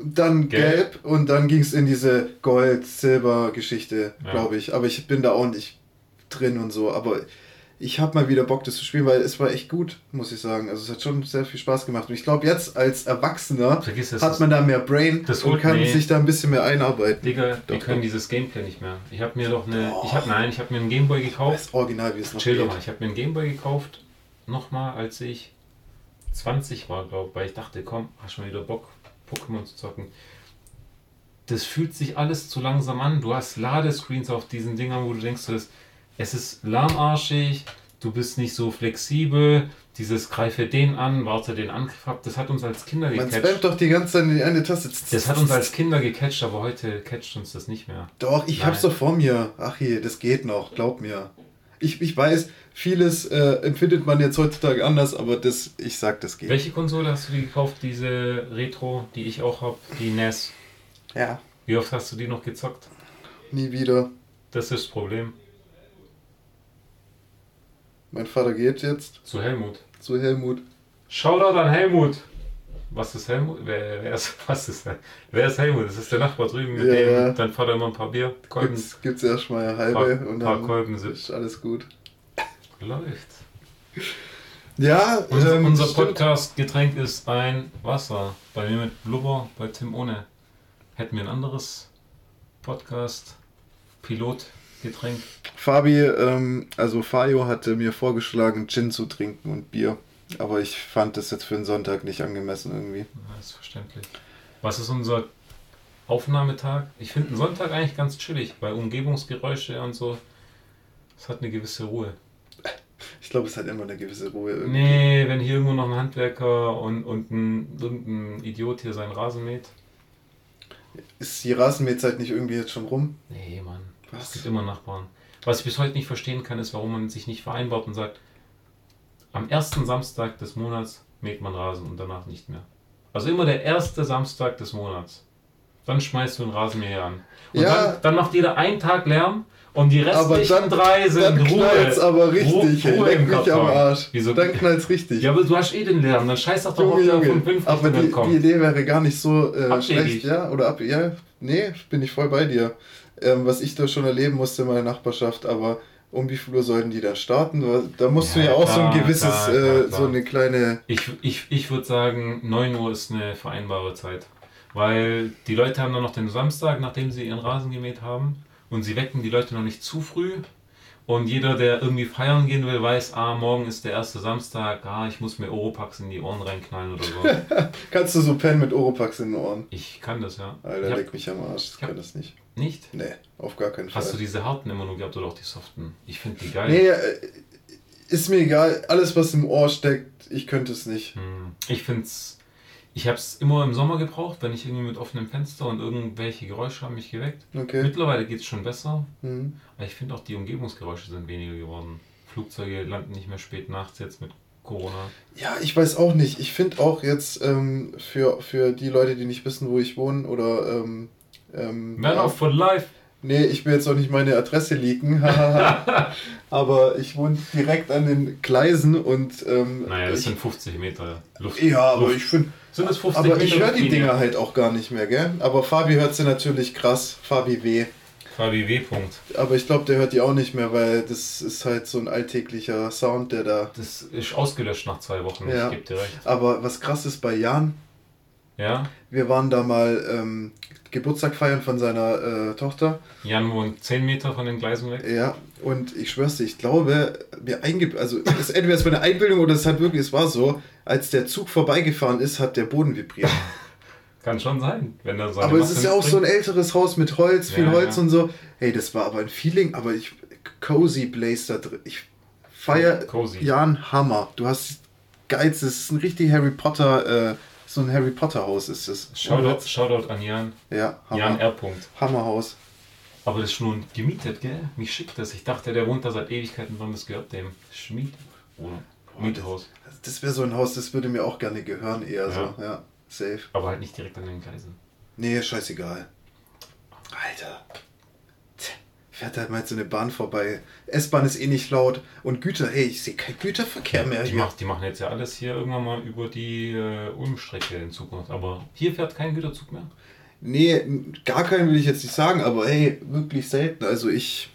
Dann Gelb, Gelb und dann ging es in diese Gold-Silber-Geschichte, ja. glaube ich. Aber ich bin da auch nicht drin und so. Aber ich habe mal wieder Bock, das zu spielen, weil es war echt gut, muss ich sagen. Also es hat schon sehr viel Spaß gemacht. Und ich glaube, jetzt als Erwachsener das, hat man da mehr Brain und kann nee. sich da ein bisschen mehr einarbeiten. Digga, wir können dieses Gameplay nicht mehr. Ich habe mir doch eine, oh. ich habe nein, ich habe mir einen Gameboy gekauft. Das Original, wie es noch Chill geht. doch mal, ich habe mir einen Gameboy gekauft, nochmal, als ich 20 war, glaube ich, weil ich dachte, komm, hast schon wieder Bock, Pokémon zu zocken. Das fühlt sich alles zu langsam an. Du hast Ladescreens auf diesen Dingern, wo du denkst, das es ist lahmarschig, du bist nicht so flexibel, dieses greife den an, warte den Angriff ab, das hat uns als Kinder gecatcht. Man spammt doch die ganze Zeit in die eine Taste. Das hat uns als Kinder gecatcht, aber heute catcht uns das nicht mehr. Doch, ich Nein. hab's doch vor mir. Ach je, das geht noch, glaub mir. Ich, ich weiß, vieles äh, empfindet man jetzt heutzutage anders, aber das, ich sag, das geht. Welche Konsole hast du dir gekauft, diese Retro, die ich auch hab, die NES? Ja. Wie oft hast du die noch gezockt? Nie wieder. Das ist das Problem. Mein Vater geht jetzt. Zu Helmut. Zu Helmut. Shoutout an Helmut. Was ist Helmut? Wer, wer, ist, (laughs) was ist, wer ist Helmut? Das ist der Nachbar drüben, mit ja, dem ja. dein Vater immer ein paar Bier, Kolben. Gibt's, gibt's erstmal eine halbe paar, und dann paar Kolben ist alles gut. Läuft. Ja, unser, ähm, unser Podcast-Getränk ist ein Wasser. Bei mir mit Blubber, bei Tim ohne. Hätten wir ein anderes Podcast-Pilot Getränk? Fabi, ähm, also Fabio hatte mir vorgeschlagen, Gin zu trinken und Bier. Aber ich fand das jetzt für einen Sonntag nicht angemessen irgendwie. Ja, ist verständlich. Was ist unser Aufnahmetag? Ich finde einen Sonntag eigentlich ganz chillig, weil Umgebungsgeräusche und so. Es hat eine gewisse Ruhe. Ich glaube, es hat immer eine gewisse Ruhe. Irgendwie. Nee, wenn hier irgendwo noch ein Handwerker und, und ein, irgendein Idiot hier seinen Rasen mäht. Ist die Rasenmähzeit nicht irgendwie jetzt schon rum? Nee, Mann. Was? Es gibt immer Nachbarn. Was ich bis heute nicht verstehen kann, ist, warum man sich nicht vereinbart und sagt, am ersten Samstag des Monats mäht man Rasen und danach nicht mehr. Also immer der erste Samstag des Monats. Dann schmeißt du einen Rasenmäher an. Und ja. dann, dann macht jeder einen Tag Lärm und die restlichen dann, drei sind dann Ruhe. Dann aber richtig, Ruhe, Ruhe mich am Arsch. Wieso? Dann knallt's richtig. Ja, aber du hast eh den Lärm, dann scheiß doch doch auf der von 50 Aber die, die, Idee wäre gar nicht so äh, schlecht, ja? Oder ab, ja, nee, bin ich voll bei dir ähm, was ich da schon erleben musste in meiner Nachbarschaft, aber um wie viel Uhr sollten die da starten? Da musst ja, du ja auch klar, so ein gewisses, klar, klar, äh, so eine kleine. Ich, ich, ich würde sagen, 9 Uhr ist eine vereinbare Zeit. Weil die Leute haben dann noch den Samstag, nachdem sie ihren Rasen gemäht haben. Und sie wecken die Leute noch nicht zu früh. Und jeder, der irgendwie feiern gehen will, weiß, ah, morgen ist der erste Samstag, ah, ich muss mir Oropax in die Ohren reinknallen oder so. (laughs) Kannst du so pennen mit Oropax in den Ohren? Ich kann das, ja. Alter, hab, leck mich am Arsch, ich kann das nicht. Nicht? Nee, auf gar keinen Fall. Hast du diese harten immer nur gehabt oder auch die soften? Ich finde die geil. Nee, äh, ist mir egal. Alles, was im Ohr steckt, ich könnte es nicht. Hm. Ich finde es. Ich habe es immer im Sommer gebraucht, wenn ich irgendwie mit offenem Fenster und irgendwelche Geräusche haben mich geweckt. Okay. Mittlerweile geht es schon besser. Mhm. Aber ich finde auch die Umgebungsgeräusche sind weniger geworden. Flugzeuge landen nicht mehr spät nachts jetzt mit Corona. Ja, ich weiß auch nicht. Ich finde auch jetzt ähm, für, für die Leute, die nicht wissen, wo ich wohne oder ähm, Ähm, Man of for life. Nee, ich will jetzt auch nicht meine Adresse leaken. (laughs) aber ich wohne direkt an den Gleisen und. Ähm, naja, das ich, sind 50 Meter Luft. Ja, aber Luft. ich finde. Sind das 50 aber Meter? Aber ich höre die Dinger halt auch gar nicht mehr, gell? Aber Fabi hört sie natürlich krass. Fabi W. Fabi W. Punkt. Aber ich glaube, der hört die auch nicht mehr, weil das ist halt so ein alltäglicher Sound, der da. Das ist ausgelöscht nach zwei Wochen, ja. ich gebe dir recht. Aber was krass ist bei Jan. Ja. Wir waren da mal ähm, Geburtstag feiern von seiner äh, Tochter. Jan wohnt 10 Meter von den Gleisen weg. Ja, und ich schwör's dir, ich glaube, mir einge also ist entweder es war eine Einbildung oder es hat wirklich, es war so, als der Zug vorbeigefahren ist, hat der Boden vibriert. Kann schon sein, wenn er so Aber es ist ja auch so ein älteres Haus mit Holz, viel ja, Holz ja. und so. Hey, das war aber ein Feeling, aber ich cozy Blaze da drin. Ich feier Jan Hammer. Du hast geilstes, es ist ein richtig Harry Potter äh, so ein Harry Potter Haus ist es. Shoutout, Shoutout an Jan. Ja, Hammer. Jan R. Hammerhaus. Aber das ist schon gemietet, gell? Mich schickt das. Ich dachte, der wohnt da seit Ewigkeiten dran, das gehört dem. Schmied. Oder Miethaus. Das, das wäre so ein Haus, das würde mir auch gerne gehören, eher ja. so. Ja, safe. Aber halt nicht direkt an den Gleisen. Nee, scheißegal. Alter fährt halt mal so eine Bahn vorbei. S-Bahn ist eh nicht laut. Und Güter, hey, ich sehe keinen Güterverkehr mehr die hier. Macht, die machen jetzt ja alles hier irgendwann mal über die äh, Ulm-Strecke in Zukunft. Aber hier fährt kein Güterzug mehr? Nee, gar keinen will ich jetzt nicht sagen, aber hey, wirklich selten. Also ich.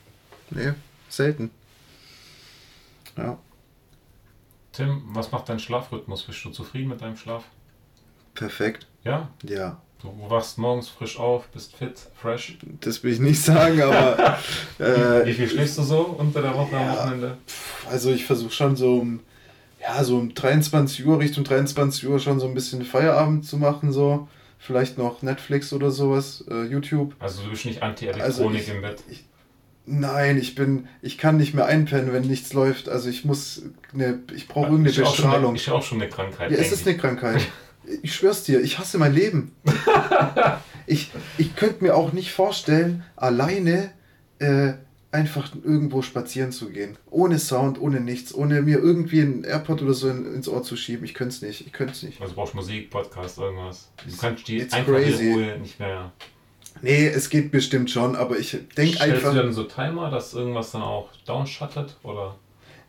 Nee, selten. Ja. Tim, was macht dein Schlafrhythmus? Bist du zufrieden mit deinem Schlaf? Perfekt. Ja? Ja. Du wachst morgens frisch auf, bist fit, fresh. Das will ich nicht sagen, aber. (laughs) äh, Wie viel schläfst du so unter der Woche ja, am Wochenende? Also ich versuche schon so um, ja, so um 23 Uhr, Richtung 23 Uhr schon so ein bisschen Feierabend zu machen, so. Vielleicht noch Netflix oder sowas, äh, YouTube. Also du bist nicht Anti-Elektronik also im Bett? Ich, nein, ich bin, ich kann nicht mehr einpennen, wenn nichts läuft. Also ich muss, eine, ich brauche irgendeine Bestrahlung. Ich auch schon eine Krankheit. Ja, es ist eine Krankheit. (laughs) ich schwör's dir, ich hasse mein Leben. (laughs) ich ich könnte mir auch nicht vorstellen, alleine äh, einfach irgendwo spazieren zu gehen. Ohne Sound, ohne nichts, ohne mir irgendwie einen AirPod oder so in, ins Ohr zu schieben. Ich könnte es nicht. Ich könnte es nicht. Also du brauchst Musik, Podcast, irgendwas. Du kannst die It's einfach crazy. Ruhe nicht mehr. Nee, es geht bestimmt schon, aber ich denke einfach. Stellst du dann so Timer, dass irgendwas dann auch downshuttet oder?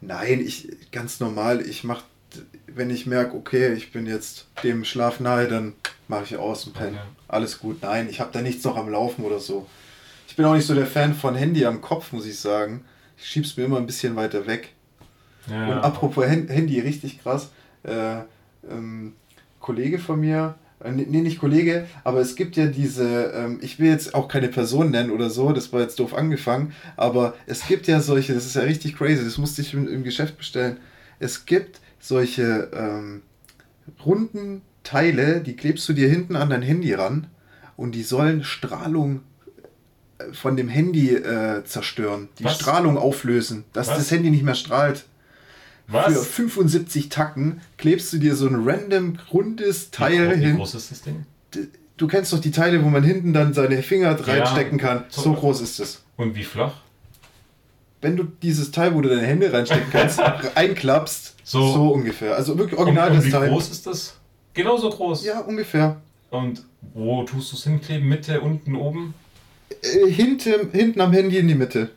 Nein, ich ganz normal. Ich mache wenn ich merke, okay, ich bin jetzt dem Schlaf nahe, dann mache ich aus und penne. Okay. Alles gut. Nein, ich habe da nichts noch am Laufen oder so. Ich bin auch nicht so der Fan von Handy am Kopf, muss ich sagen. Ich schieb's mir immer ein bisschen weiter weg. Ja, und apropos Handy, richtig krass. Äh, ähm, Kollege von mir, äh, nee, nicht Kollege, aber es gibt ja diese, ähm, ich will jetzt auch keine Person nennen oder so, das war jetzt doof angefangen, aber es gibt ja solche, das ist ja richtig crazy, das musste ich im, im Geschäft bestellen. Es gibt solche ähm, runden Teile, die klebst du dir hinten an dein Handy ran und die sollen Strahlung von dem Handy äh, zerstören, die Was? Strahlung auflösen, dass Was? das Handy nicht mehr strahlt. Was? Für 75 Tacken klebst du dir so ein random rundes Teil wie, hin. Wie groß ist das Ding? Du kennst doch die Teile, wo man hinten dann seine Finger reinstecken ja, kann. So groß ist es. Und wie flach? Wenn du dieses Teil, wo du deine Hände reinstecken kannst, (laughs) einklappst, so, so ungefähr. Also wirklich original und, und das Teil. Wie groß ist das? Genauso groß. Ja, ungefähr. Und wo tust du es hinkleben? Mitte, unten, oben? Äh, hinten, hinten am Handy in die Mitte.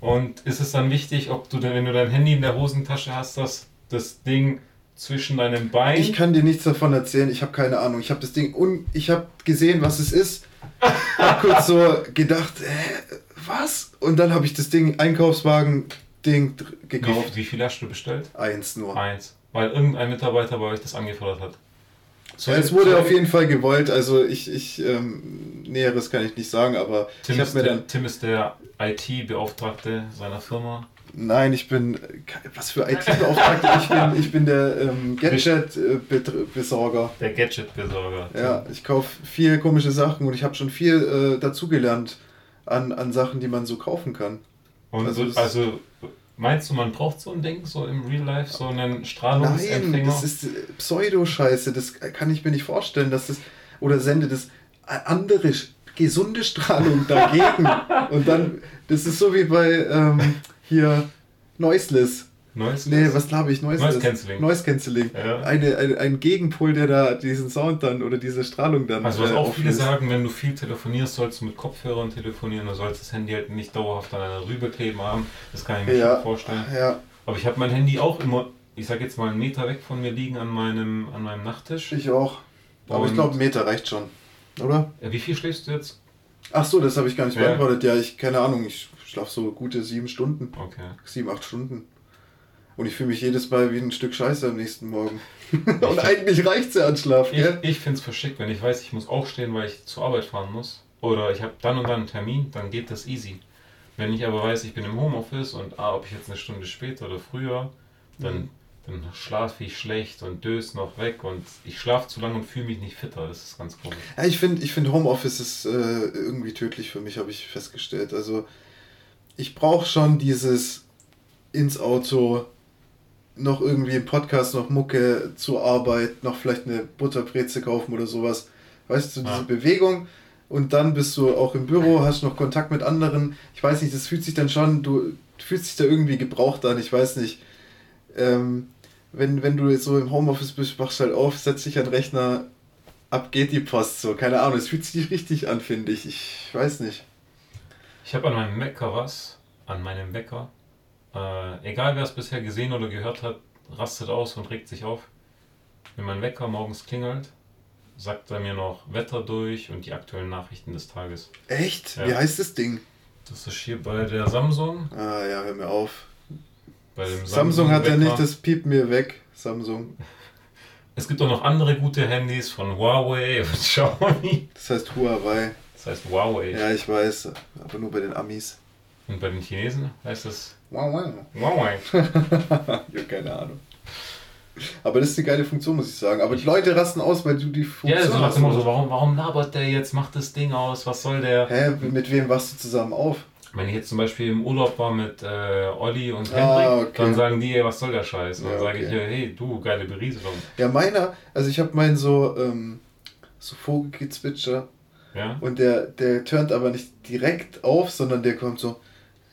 Und ist es dann wichtig, ob du denn, wenn du dein Handy in der Hosentasche hast, dass das Ding zwischen deinen Beinen. Ich kann dir nichts davon erzählen, ich habe keine Ahnung. Ich habe das Ding und ich habe gesehen, was es ist. hab kurz so gedacht, äh, was? Und dann habe ich das Ding Einkaufswagen Ding gekauft. Wie, wie viel hast du bestellt? Eins nur. Eins. Weil irgendein Mitarbeiter bei euch das angefordert hat. So, ja, es wurde auf jeden Fall gewollt, also ich, ich ähm, Näheres kann ich nicht sagen, aber Tim ich habe mir dann. Tim ist der IT-Beauftragte seiner Firma. Nein, ich bin. Was für IT-Beauftragte? ich, bin, ich bin der ähm, Gadget-Besorger. Der Gadget-Besorger. Ja, ich kaufe viel komische Sachen und ich habe schon viel äh, dazugelernt an, an Sachen, die man so kaufen kann. Und also, also Meinst du, man braucht so ein Ding, so im Real Life, so einen Strahlungsempfänger? Nein, das ist Pseudo-Scheiße, das kann ich mir nicht vorstellen, dass das, oder sendet das andere, gesunde Strahlung dagegen. (laughs) und dann, das ist so wie bei ähm, hier Noiseless. Noise nee, was glaube ich? Noise, Noise Cancelling. Noise Cancelling. Ja. Eine, eine, ein Gegenpol, der da diesen Sound dann oder diese Strahlung dann. Also, was äh, auch viele sagen, wenn du viel telefonierst, sollst du mit Kopfhörern telefonieren, du sollst das Handy halt nicht dauerhaft an einer Rübe kleben haben. Das kann ich mir ja. schon vorstellen. Ja. Aber ich habe mein Handy auch immer, ich sag jetzt mal einen Meter weg von mir liegen an meinem, an meinem Nachttisch. Ich auch. Aber Und ich glaube, ein Meter reicht schon. Oder? Ja, wie viel schläfst du jetzt? Ach so, das habe ich gar nicht beantwortet. Ja, ich, keine Ahnung, ich schlafe so gute sieben Stunden. Okay. Sieben, acht Stunden. Und ich fühle mich jedes Mal wie ein Stück Scheiße am nächsten Morgen. (laughs) und eigentlich reicht es ja an Schlaf, Ich, ich finde es verschickt, wenn ich weiß, ich muss aufstehen, weil ich zur Arbeit fahren muss. Oder ich habe dann und dann einen Termin, dann geht das easy. Wenn ich aber weiß, ich bin im Homeoffice und ah, ob ich jetzt eine Stunde später oder früher, dann, mhm. dann schlafe ich schlecht und döse noch weg und ich schlafe zu lange und fühle mich nicht fitter. Das ist ganz komisch. Ja, ich finde ich find Homeoffice ist äh, irgendwie tödlich für mich, habe ich festgestellt. Also ich brauche schon dieses ins Auto noch irgendwie im Podcast noch Mucke zur Arbeit, noch vielleicht eine Butterbreze kaufen oder sowas. Weißt du, diese ja. Bewegung und dann bist du auch im Büro, hast noch Kontakt mit anderen. Ich weiß nicht, das fühlt sich dann schon, du fühlst dich da irgendwie gebraucht an, ich weiß nicht. Ähm, wenn, wenn du jetzt so im Homeoffice bist, machst du halt auf, setzt dich an den Rechner, ab geht die Post so. Keine Ahnung, es fühlt sich richtig an, finde ich. Ich weiß nicht. Ich habe an meinem Wecker was, an meinem Wecker, äh, egal wer es bisher gesehen oder gehört hat, rastet aus und regt sich auf. Wenn mein Wecker morgens klingelt, sagt er mir noch Wetter durch und die aktuellen Nachrichten des Tages. Echt? Ja. Wie heißt das Ding? Das ist hier bei der Samsung. Ah ja, hör mir auf. Bei dem Samsung, Samsung hat ja nicht das Piep mir weg. Samsung. (laughs) Es gibt auch noch andere gute Handys von Huawei (laughs) und Xiaomi. Das heißt Huawei. Das heißt Huawei. Ja, ich weiß, aber nur bei den Amis. Und bei den Chinesen heißt es Huawei. (laughs) Huawei. ja, keine Ahnung. Aber das ist eine geile Funktion, muss ich sagen. Aber die Leute rasten aus, weil du die Funktion Ja, so nach dem so, warum, warum labert der jetzt, macht das Ding aus, was soll der? Hä, mit wem wachst du zusammen auf? Wenn ich jetzt zum Beispiel im Urlaub war mit äh, Olli und Hendrik, ah, okay. dann sagen die, ey, was soll der Scheiß? Und ja, dann sage okay. ich, hey, du, geile Berieselung. Ja, meiner, also ich habe meinen so, ähm, so Vogelgezwitscher. Ja? Und der, der turnt aber nicht direkt auf, sondern der kommt so.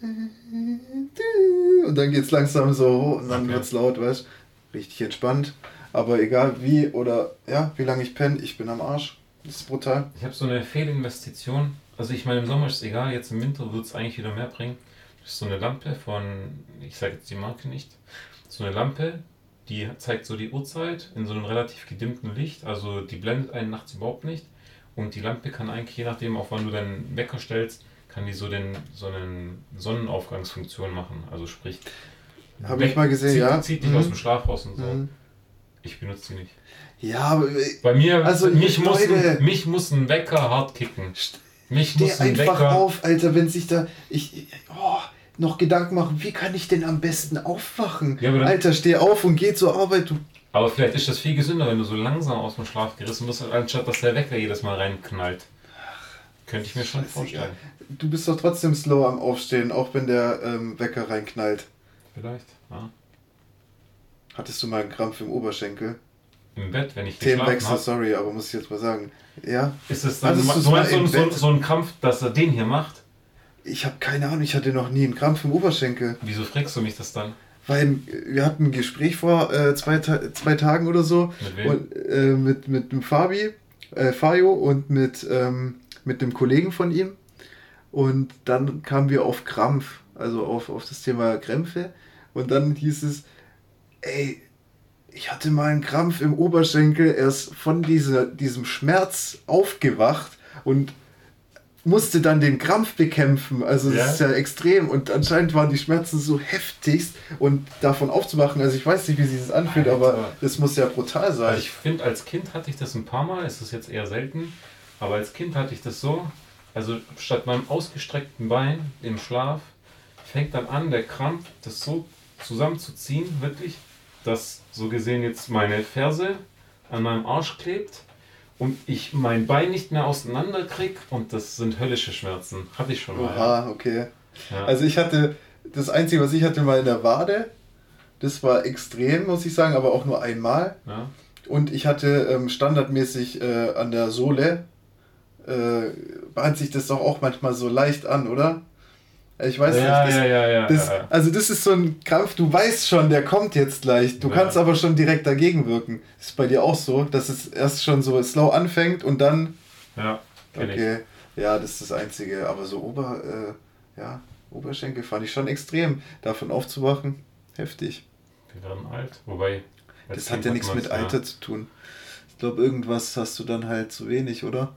Und dann geht es langsam so hoch und dann okay. es laut, weißt du? richtig entspannt. Aber egal wie oder ja, wie lange ich penne, ich bin am Arsch. Das ist brutal. Ich habe so eine Fehlinvestition. Also ich meine, im Sommer ist es egal, jetzt im Winter wird es eigentlich wieder mehr bringen. Das ist so eine Lampe von, ich sage jetzt die Marke nicht, so eine Lampe, die zeigt so die Uhrzeit in so einem relativ gedimmten Licht. Also die blendet einen nachts überhaupt nicht. Und die Lampe kann eigentlich, je nachdem, auf wann du deinen Wecker stellst, kann die so, den, so eine Sonnenaufgangsfunktion machen. Also sprich, habe ich mal gesehen, zieht, ja. Zieht dich mhm. aus dem Schlaf raus und so. Mhm. Ich benutze sie nicht. Ja, aber. Bei mir, also mich, muss ein, mich muss ein Wecker hart kicken. Mich Steh muss ein einfach Wecker auf, Alter, wenn sich da. Ich. Oh, noch Gedanken machen, wie kann ich denn am besten aufwachen? Ja, Alter, steh auf und geh zur Arbeit, du. Aber vielleicht ist das viel gesünder, wenn du so langsam aus dem Schlaf gerissen wirst, anstatt dass der Wecker jedes Mal reinknallt. Könnte ich mir schon vorstellen. Du bist doch trotzdem slow am Aufstehen, auch wenn der ähm, Wecker reinknallt. Vielleicht, ja. Hattest du mal einen Krampf im Oberschenkel? Im Bett, wenn ich Themenwechsel, hab? sorry, aber muss ich jetzt mal sagen. Ja. Ist es dann so, so, so, so ein Krampf, dass er den hier macht? Ich habe keine Ahnung, ich hatte noch nie einen Krampf im Oberschenkel. Wieso fragst du mich das dann? Weil wir hatten ein Gespräch vor äh, zwei, zwei Tagen oder so. Mit wem? Und, äh, mit, mit dem Fabi, äh, Fajo und mit, ähm, mit dem Kollegen von ihm. Und dann kamen wir auf Krampf, also auf, auf das Thema Krämpfe. Und dann hieß es, ey, ich hatte mal einen Krampf im Oberschenkel, erst von dieser, diesem Schmerz aufgewacht und musste dann den Krampf bekämpfen. Also das ja. ist ja extrem und anscheinend waren die Schmerzen so heftigst und davon aufzuwachen, also ich weiß nicht, wie sich das anfühlt, Alter. aber das muss ja brutal sein. Also ich finde, als Kind hatte ich das ein paar Mal, ist das jetzt eher selten, aber als Kind hatte ich das so, also statt meinem ausgestreckten Bein im Schlaf fängt dann an, der Krampf das so zusammenzuziehen, wirklich, dass so gesehen jetzt meine Ferse an meinem Arsch klebt und ich mein Bein nicht mehr auseinander krieg und das sind höllische Schmerzen. Hatte ich schon mal. Oha, okay. Ja. Also ich hatte, das Einzige, was ich hatte, mal in der Wade. Das war extrem, muss ich sagen, aber auch nur einmal. Ja. Und ich hatte ähm, standardmäßig äh, an der Sohle, äh, bahnt sich das doch auch manchmal so leicht an, oder? Ich weiß ja, nicht. Das, ja, ja, das, Also das ist so ein Krampf, du weißt schon, der kommt jetzt gleich. Du kannst aber schon direkt dagegen wirken. Ist bei dir auch so, dass es erst schon so slow anfängt und dann. Ja, okay. Ich. Ja, das ist das Einzige. Aber so Ober, äh, ja, Oberschenkel fand ich schon extrem. Davon aufzuwachen, heftig. Wir werden alt. Wobei. Das hat ja nichts mit Alter zu tun. Ich glaube, irgendwas hast du dann halt zu wenig, oder?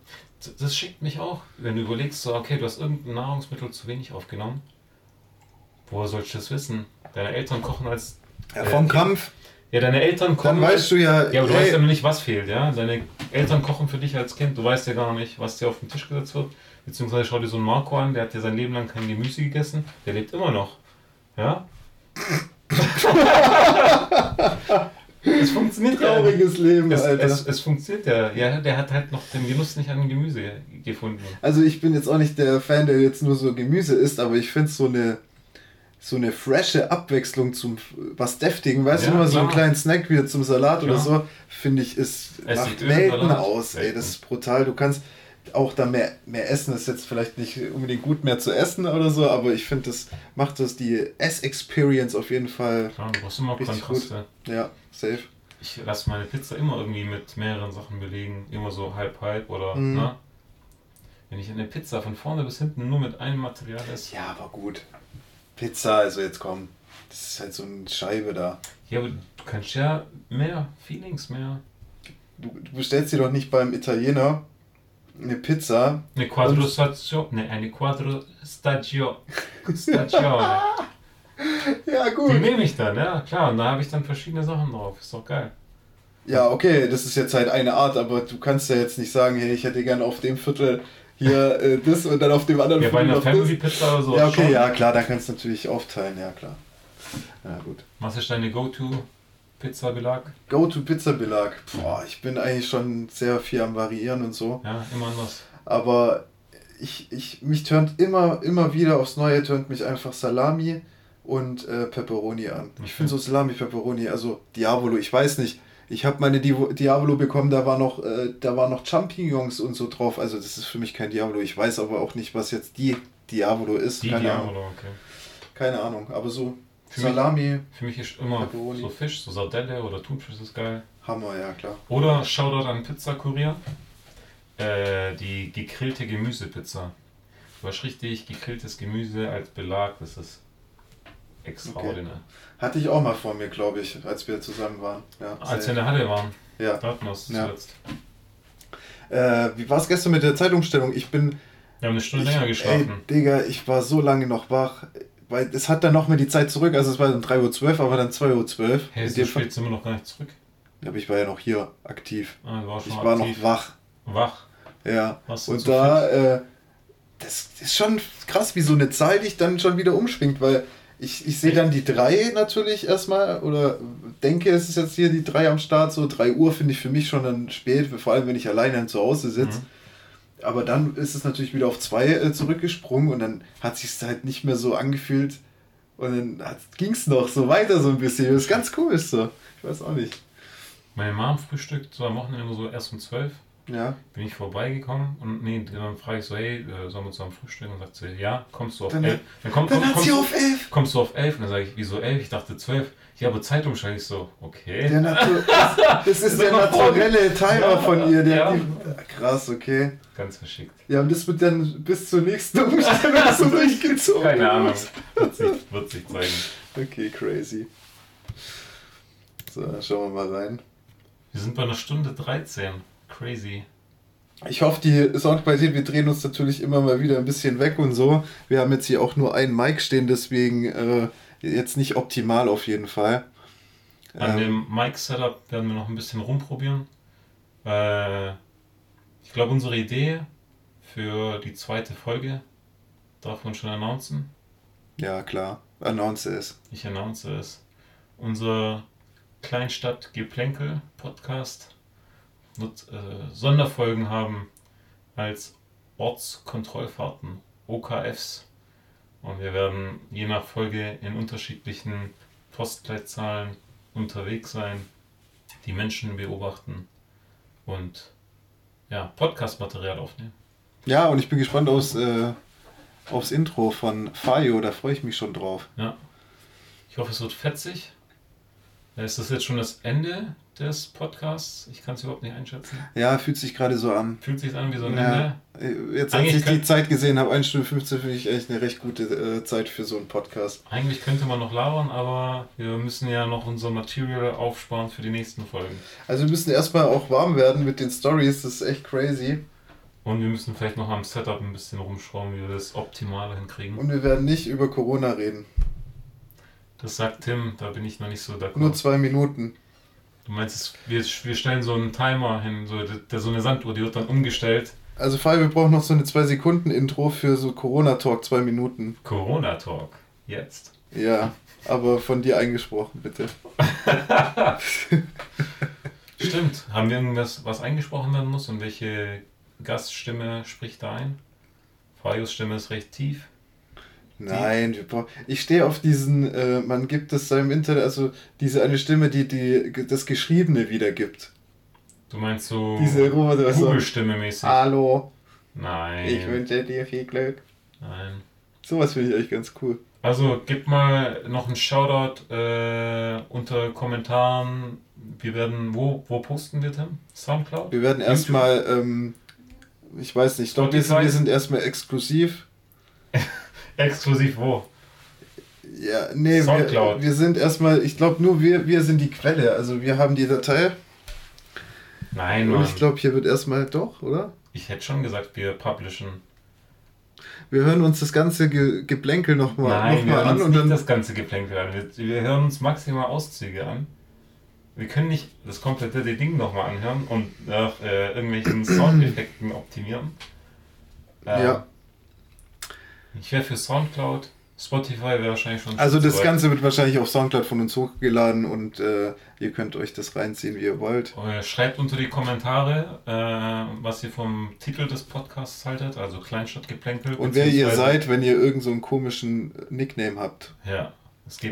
Das schickt mich auch, wenn du überlegst, so, okay, du hast irgendein Nahrungsmittel zu wenig aufgenommen. Woher sollst du das wissen? Deine Eltern kochen als. Ja, vom äh, Kampf. Ja, deine Eltern kochen. Dann weißt du ja. Ja, aber du hey. weißt ja noch nicht, was fehlt, ja? Deine Eltern kochen für dich als Kind, du weißt ja gar nicht, was dir auf den Tisch gesetzt wird. Beziehungsweise schau dir so einen Marco an, der hat ja sein Leben lang kein Gemüse gegessen, der lebt immer noch. Ja? (laughs) (laughs) Es funktioniert Trauriges ja. Leben, es, Alter. Es, es, funktioniert ja. Ja, der hat halt noch den Genuss nicht an Gemüse gefunden. Also ich bin jetzt auch nicht der Fan, der jetzt nur so Gemüse isst, aber ich finde so eine so eine frische Abwechslung zum was deftigen, weißt ja, du, mal so einen kleinen Snack wie zum Salat klar. oder so, finde ich, ist es macht Welten aus, ey, das ist brutal. Du kannst auch da mehr, mehr essen, ist jetzt vielleicht nicht unbedingt gut mehr zu essen oder so, aber ich finde, das macht das die Ess-Experience auf jeden Fall. Klar, du brauchst immer Kontraste. Gut. Ja, safe. Ich lasse meine Pizza immer irgendwie mit mehreren Sachen belegen, immer so halb-halb oder, mhm. ne? Wenn ich eine Pizza von vorne bis hinten nur mit einem Material esse. Ja, aber gut. Pizza, also jetzt komm. Das ist halt so eine Scheibe da. Ja, aber du kannst ja mehr Feelings, mehr. Du, du bestellst sie doch nicht beim Italiener eine Pizza. Eine Quadro Stagione. Ne, eine Quadro Stagio Stagione. (laughs) ja, gut. Die nehme ich dann, ja, klar. Und da habe ich dann verschiedene Sachen drauf. Ist doch geil. Ja, okay, das ist jetzt halt eine Art, aber du kannst ja jetzt nicht sagen, hey, ich hätte gerne auf dem Viertel hier (laughs) äh, das und dann auf dem anderen ja, Viertel. Ja, bei einer Family Pizza oder so. Ja, okay, schon. ja, klar, da kannst du natürlich aufteilen, ja, klar. Ja, gut. Was ist deine Go-To Pizza-Belag? Go-To-Pizza-Belag. Boah, ich bin eigentlich schon sehr viel am Variieren und so. Ja, immer anders. Aber ich, ich, mich tönt immer, immer wieder aufs Neue, tönt mich einfach Salami und äh, Pepperoni an. Ich finde so Salami, Pepperoni, also Diavolo, ich weiß nicht. Ich habe meine Diavolo bekommen, da war noch, äh, da war noch Champignons und so drauf. Also das ist für mich kein Diavolo. Ich weiß aber auch nicht, was jetzt die Diavolo ist. Die Keine Diavolo, Ahnung. okay. Keine Ahnung, aber so für Salami. Mich, für mich ist immer Pepperoni. so Fisch, so Sardelle oder Thunfisch ist geil. Hammer, ja klar. Oder Shoutout an Pizza Kurier. Äh, die gegrillte Gemüsepizza. Du hast richtig gegrilltes Gemüse als Belag, das ist extraordinär. Okay. Hatte ich auch mal vor mir, glaube ich, als wir zusammen waren. Ja, als wir in der Halle waren. Ja. Wir es zuletzt. Äh, wie war es gestern mit der Zeitumstellung? Ich bin. Wir haben eine Stunde ich, länger geschlafen. Ey, Digga, ich war so lange noch wach weil es hat dann noch mal die Zeit zurück, also es war dann 3.12 Uhr, aber dann 2.12 Uhr. Hey, so spät sind wir noch gar nicht zurück. Ja, aber ich war ja noch hier aktiv. Ah, war ich war aktiv. noch wach. Wach? Ja. Was und so da, äh, das ist schon krass, wie so eine Zahl dich dann schon wieder umschwingt, weil ich, ich sehe dann die 3 natürlich erstmal oder denke, es ist jetzt hier die 3 am Start, so 3 Uhr finde ich für mich schon dann spät, vor allem wenn ich alleine zu Hause sitze. Mhm. Aber dann ist es natürlich wieder auf zwei äh, zurückgesprungen und dann hat sich halt nicht mehr so angefühlt. Und dann ging es noch so weiter so ein bisschen. Das ist ganz komisch so. Ich weiß auch nicht. Meine Mom frühstückt so am Wochenende immer so erst um zwölf. Ja. Bin ich vorbeigekommen und nee, dann frage ich so, hey, äh, sollen wir zusammen frühstücken? Und sagt sie, ja, kommst du auf dann, elf? Dann, komm, dann komm, kommst, auf elf. Kommst du auf elf? Und dann sage ich, wieso elf? Ich dachte zwölf. Ja, aber Zeitumschlag ich so, okay. Der Natur (laughs) das, das ist der naturelle Timer ja, von ihr. Der, ja. die, krass, okay. Ganz verschickt. Ja, und das wird dann bis zur nächsten Umstellung (laughs) so durchgezogen. Keine Ahnung. Wird sich, wird sich zeigen. Okay, crazy. So, schauen wir mal rein. Wir sind bei einer Stunde 13. Crazy. Ich hoffe, die Soundqualität, wir drehen uns natürlich immer mal wieder ein bisschen weg und so. Wir haben jetzt hier auch nur einen Mic stehen, deswegen äh, jetzt nicht optimal auf jeden Fall. An ähm, dem Mic-Setup werden wir noch ein bisschen rumprobieren. Äh, ich glaube, unsere Idee für die zweite Folge darf man schon announcen. Ja, klar. Announce es. Ich announce es. Unser Kleinstadt-Geplänkel-Podcast Sonderfolgen haben als Ortskontrollfahrten, OKFs. Und wir werden je nach Folge in unterschiedlichen Postleitzahlen unterwegs sein, die Menschen beobachten und ja, Podcast-Material aufnehmen. Ja, und ich bin gespannt aus, äh, aufs Intro von Fayo, da freue ich mich schon drauf. Ja. Ich hoffe, es wird fetzig. Ist das jetzt schon das Ende des Podcasts? Ich kann es überhaupt nicht einschätzen. Ja, fühlt sich gerade so an. Fühlt sich an wie so ein ja. Ende. Jetzt, als ich die Zeit gesehen habe, 1 Stunde 15, finde ich echt eine recht gute äh, Zeit für so einen Podcast. Eigentlich könnte man noch labern, aber wir müssen ja noch unser Material aufsparen für die nächsten Folgen. Also wir müssen erstmal auch warm werden mit den Stories, das ist echt crazy. Und wir müssen vielleicht noch am Setup ein bisschen rumschrauben, wie wir das optimal hinkriegen. Und wir werden nicht über Corona reden. Das sagt Tim, da bin ich noch nicht so d'accord. Nur zwei Minuten. Du meinst, wir, wir stellen so einen Timer hin, so, der, so eine Sanduhr, die wird dann umgestellt. Also Fall, wir brauchen noch so eine 2 Sekunden Intro für so Corona-Talk, zwei Minuten. Corona-Talk, jetzt. Ja, aber von dir eingesprochen, bitte. (laughs) Stimmt. Haben wir irgendwas, was eingesprochen werden muss und welche Gaststimme spricht da ein? Farios Stimme ist recht tief. Nein, ich stehe auf diesen, äh, man gibt es im Internet, also diese eine Stimme, die, die das Geschriebene wiedergibt. Du meinst so diese Google-Stimme mäßig? Hallo. Nein. Ich wünsche dir viel Glück. Nein. Sowas finde ich eigentlich ganz cool. Also gib mal noch einen Shoutout äh, unter Kommentaren. Wir werden, wo, wo posten wir, Tim? Soundcloud? Wir werden erstmal, ähm, ich weiß nicht, ich glaube, wir, wir sind erstmal exklusiv. Exklusiv wo? Ja, nee, wir, wir sind erstmal, ich glaube nur wir, wir sind die Quelle. Also wir haben die Datei. Nein, Mann. Und ich glaube, hier wird erstmal doch, oder? Ich hätte schon gesagt, wir publishen. Wir hören uns das ganze Ge Geplänkel nochmal noch mal an und dann. das ganze Geplänkel an. Wir, wir, hören uns maximal Auszüge an. Wir können nicht das komplette Ding nochmal anhören und nach äh, irgendwelchen (clears throat) Soundeffekten optimieren. Ähm, ja. Ich wäre für Soundcloud. Spotify wäre wahrscheinlich schon. Also das Ganze wird wahrscheinlich auf Soundcloud von uns hochgeladen und äh, ihr könnt euch das reinziehen, wie ihr wollt. Äh, schreibt unter die Kommentare, äh, was ihr vom Titel des Podcasts haltet, also Kleinstadtgeplänkel. Und wer ihr seid, wenn ihr irgendeinen so komischen Nickname habt. Ja.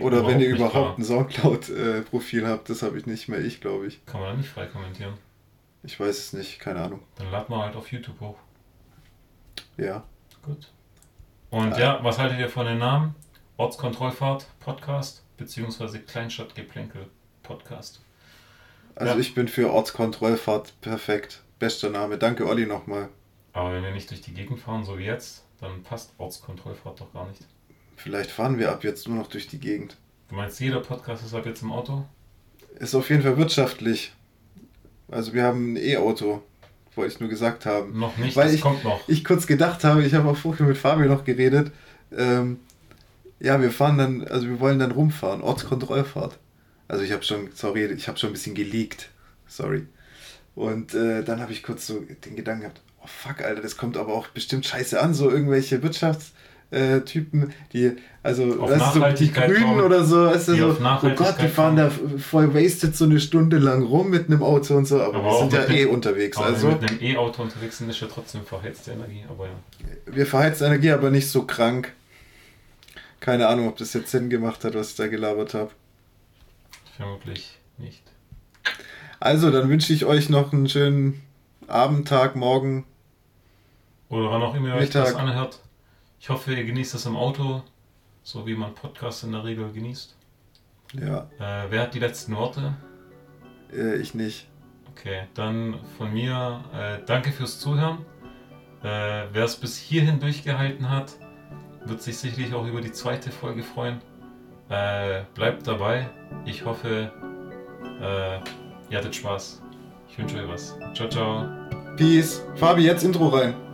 Oder wenn ihr überhaupt ein Soundcloud-Profil habt, das habe ich nicht mehr, ich glaube ich. Kann man da nicht frei kommentieren? Ich weiß es nicht, keine Ahnung. Dann laden wir halt auf YouTube hoch. Ja. Gut. Und äh. ja, was haltet ihr von den Namen? Ortskontrollfahrt Podcast beziehungsweise Kleinstadtgeplänkel Podcast. Also ja. ich bin für Ortskontrollfahrt perfekt. Bester Name. Danke Olli nochmal. Aber wenn wir nicht durch die Gegend fahren, so wie jetzt, dann passt Ortskontrollfahrt doch gar nicht. Vielleicht fahren wir ab jetzt nur noch durch die Gegend. Du meinst, jeder Podcast ist ab jetzt im Auto? Ist auf jeden Fall wirtschaftlich. Also wir haben ein E-Auto wollte ich nur gesagt haben. Noch nicht, Weil ich, kommt noch. Ich kurz gedacht habe, ich habe auch vorher mit Fabio noch geredet. Ähm, ja, wir fahren dann, also wir wollen dann rumfahren, Ortskontrollfahrt. Also ich habe schon, sorry, ich habe schon ein bisschen geleakt. Sorry. Und äh, dann habe ich kurz so den Gedanken gehabt, oh fuck, Alter, das kommt aber auch bestimmt scheiße an, so irgendwelche Wirtschafts- äh, Typen, die, also, auf weißt du, die Grünen oder so, weißt du, so, oh Gott, die fahren da voll wasted so eine Stunde lang rum mit einem Auto und so, aber, aber wir sind ja eh unterwegs. Aber also, mit einem E-Auto unterwegs sind, ist ja trotzdem verheizte Energie, aber ja. Wir verheizte Energie, aber nicht so krank. Keine Ahnung, ob das jetzt Sinn gemacht hat, was ich da gelabert habe. Vermutlich nicht. Also, dann wünsche ich euch noch einen schönen Abend, Tag, Morgen. Oder wann auch immer ihr euch das anhört. Ich hoffe, ihr genießt das im Auto, so wie man Podcasts in der Regel genießt. Ja. Äh, wer hat die letzten Worte? Äh, ich nicht. Okay, dann von mir äh, danke fürs Zuhören. Äh, wer es bis hierhin durchgehalten hat, wird sich sicherlich auch über die zweite Folge freuen. Äh, bleibt dabei. Ich hoffe, äh, ihr hattet Spaß. Ich wünsche euch was. Ciao, ciao. Peace. Fabi, jetzt Intro rein.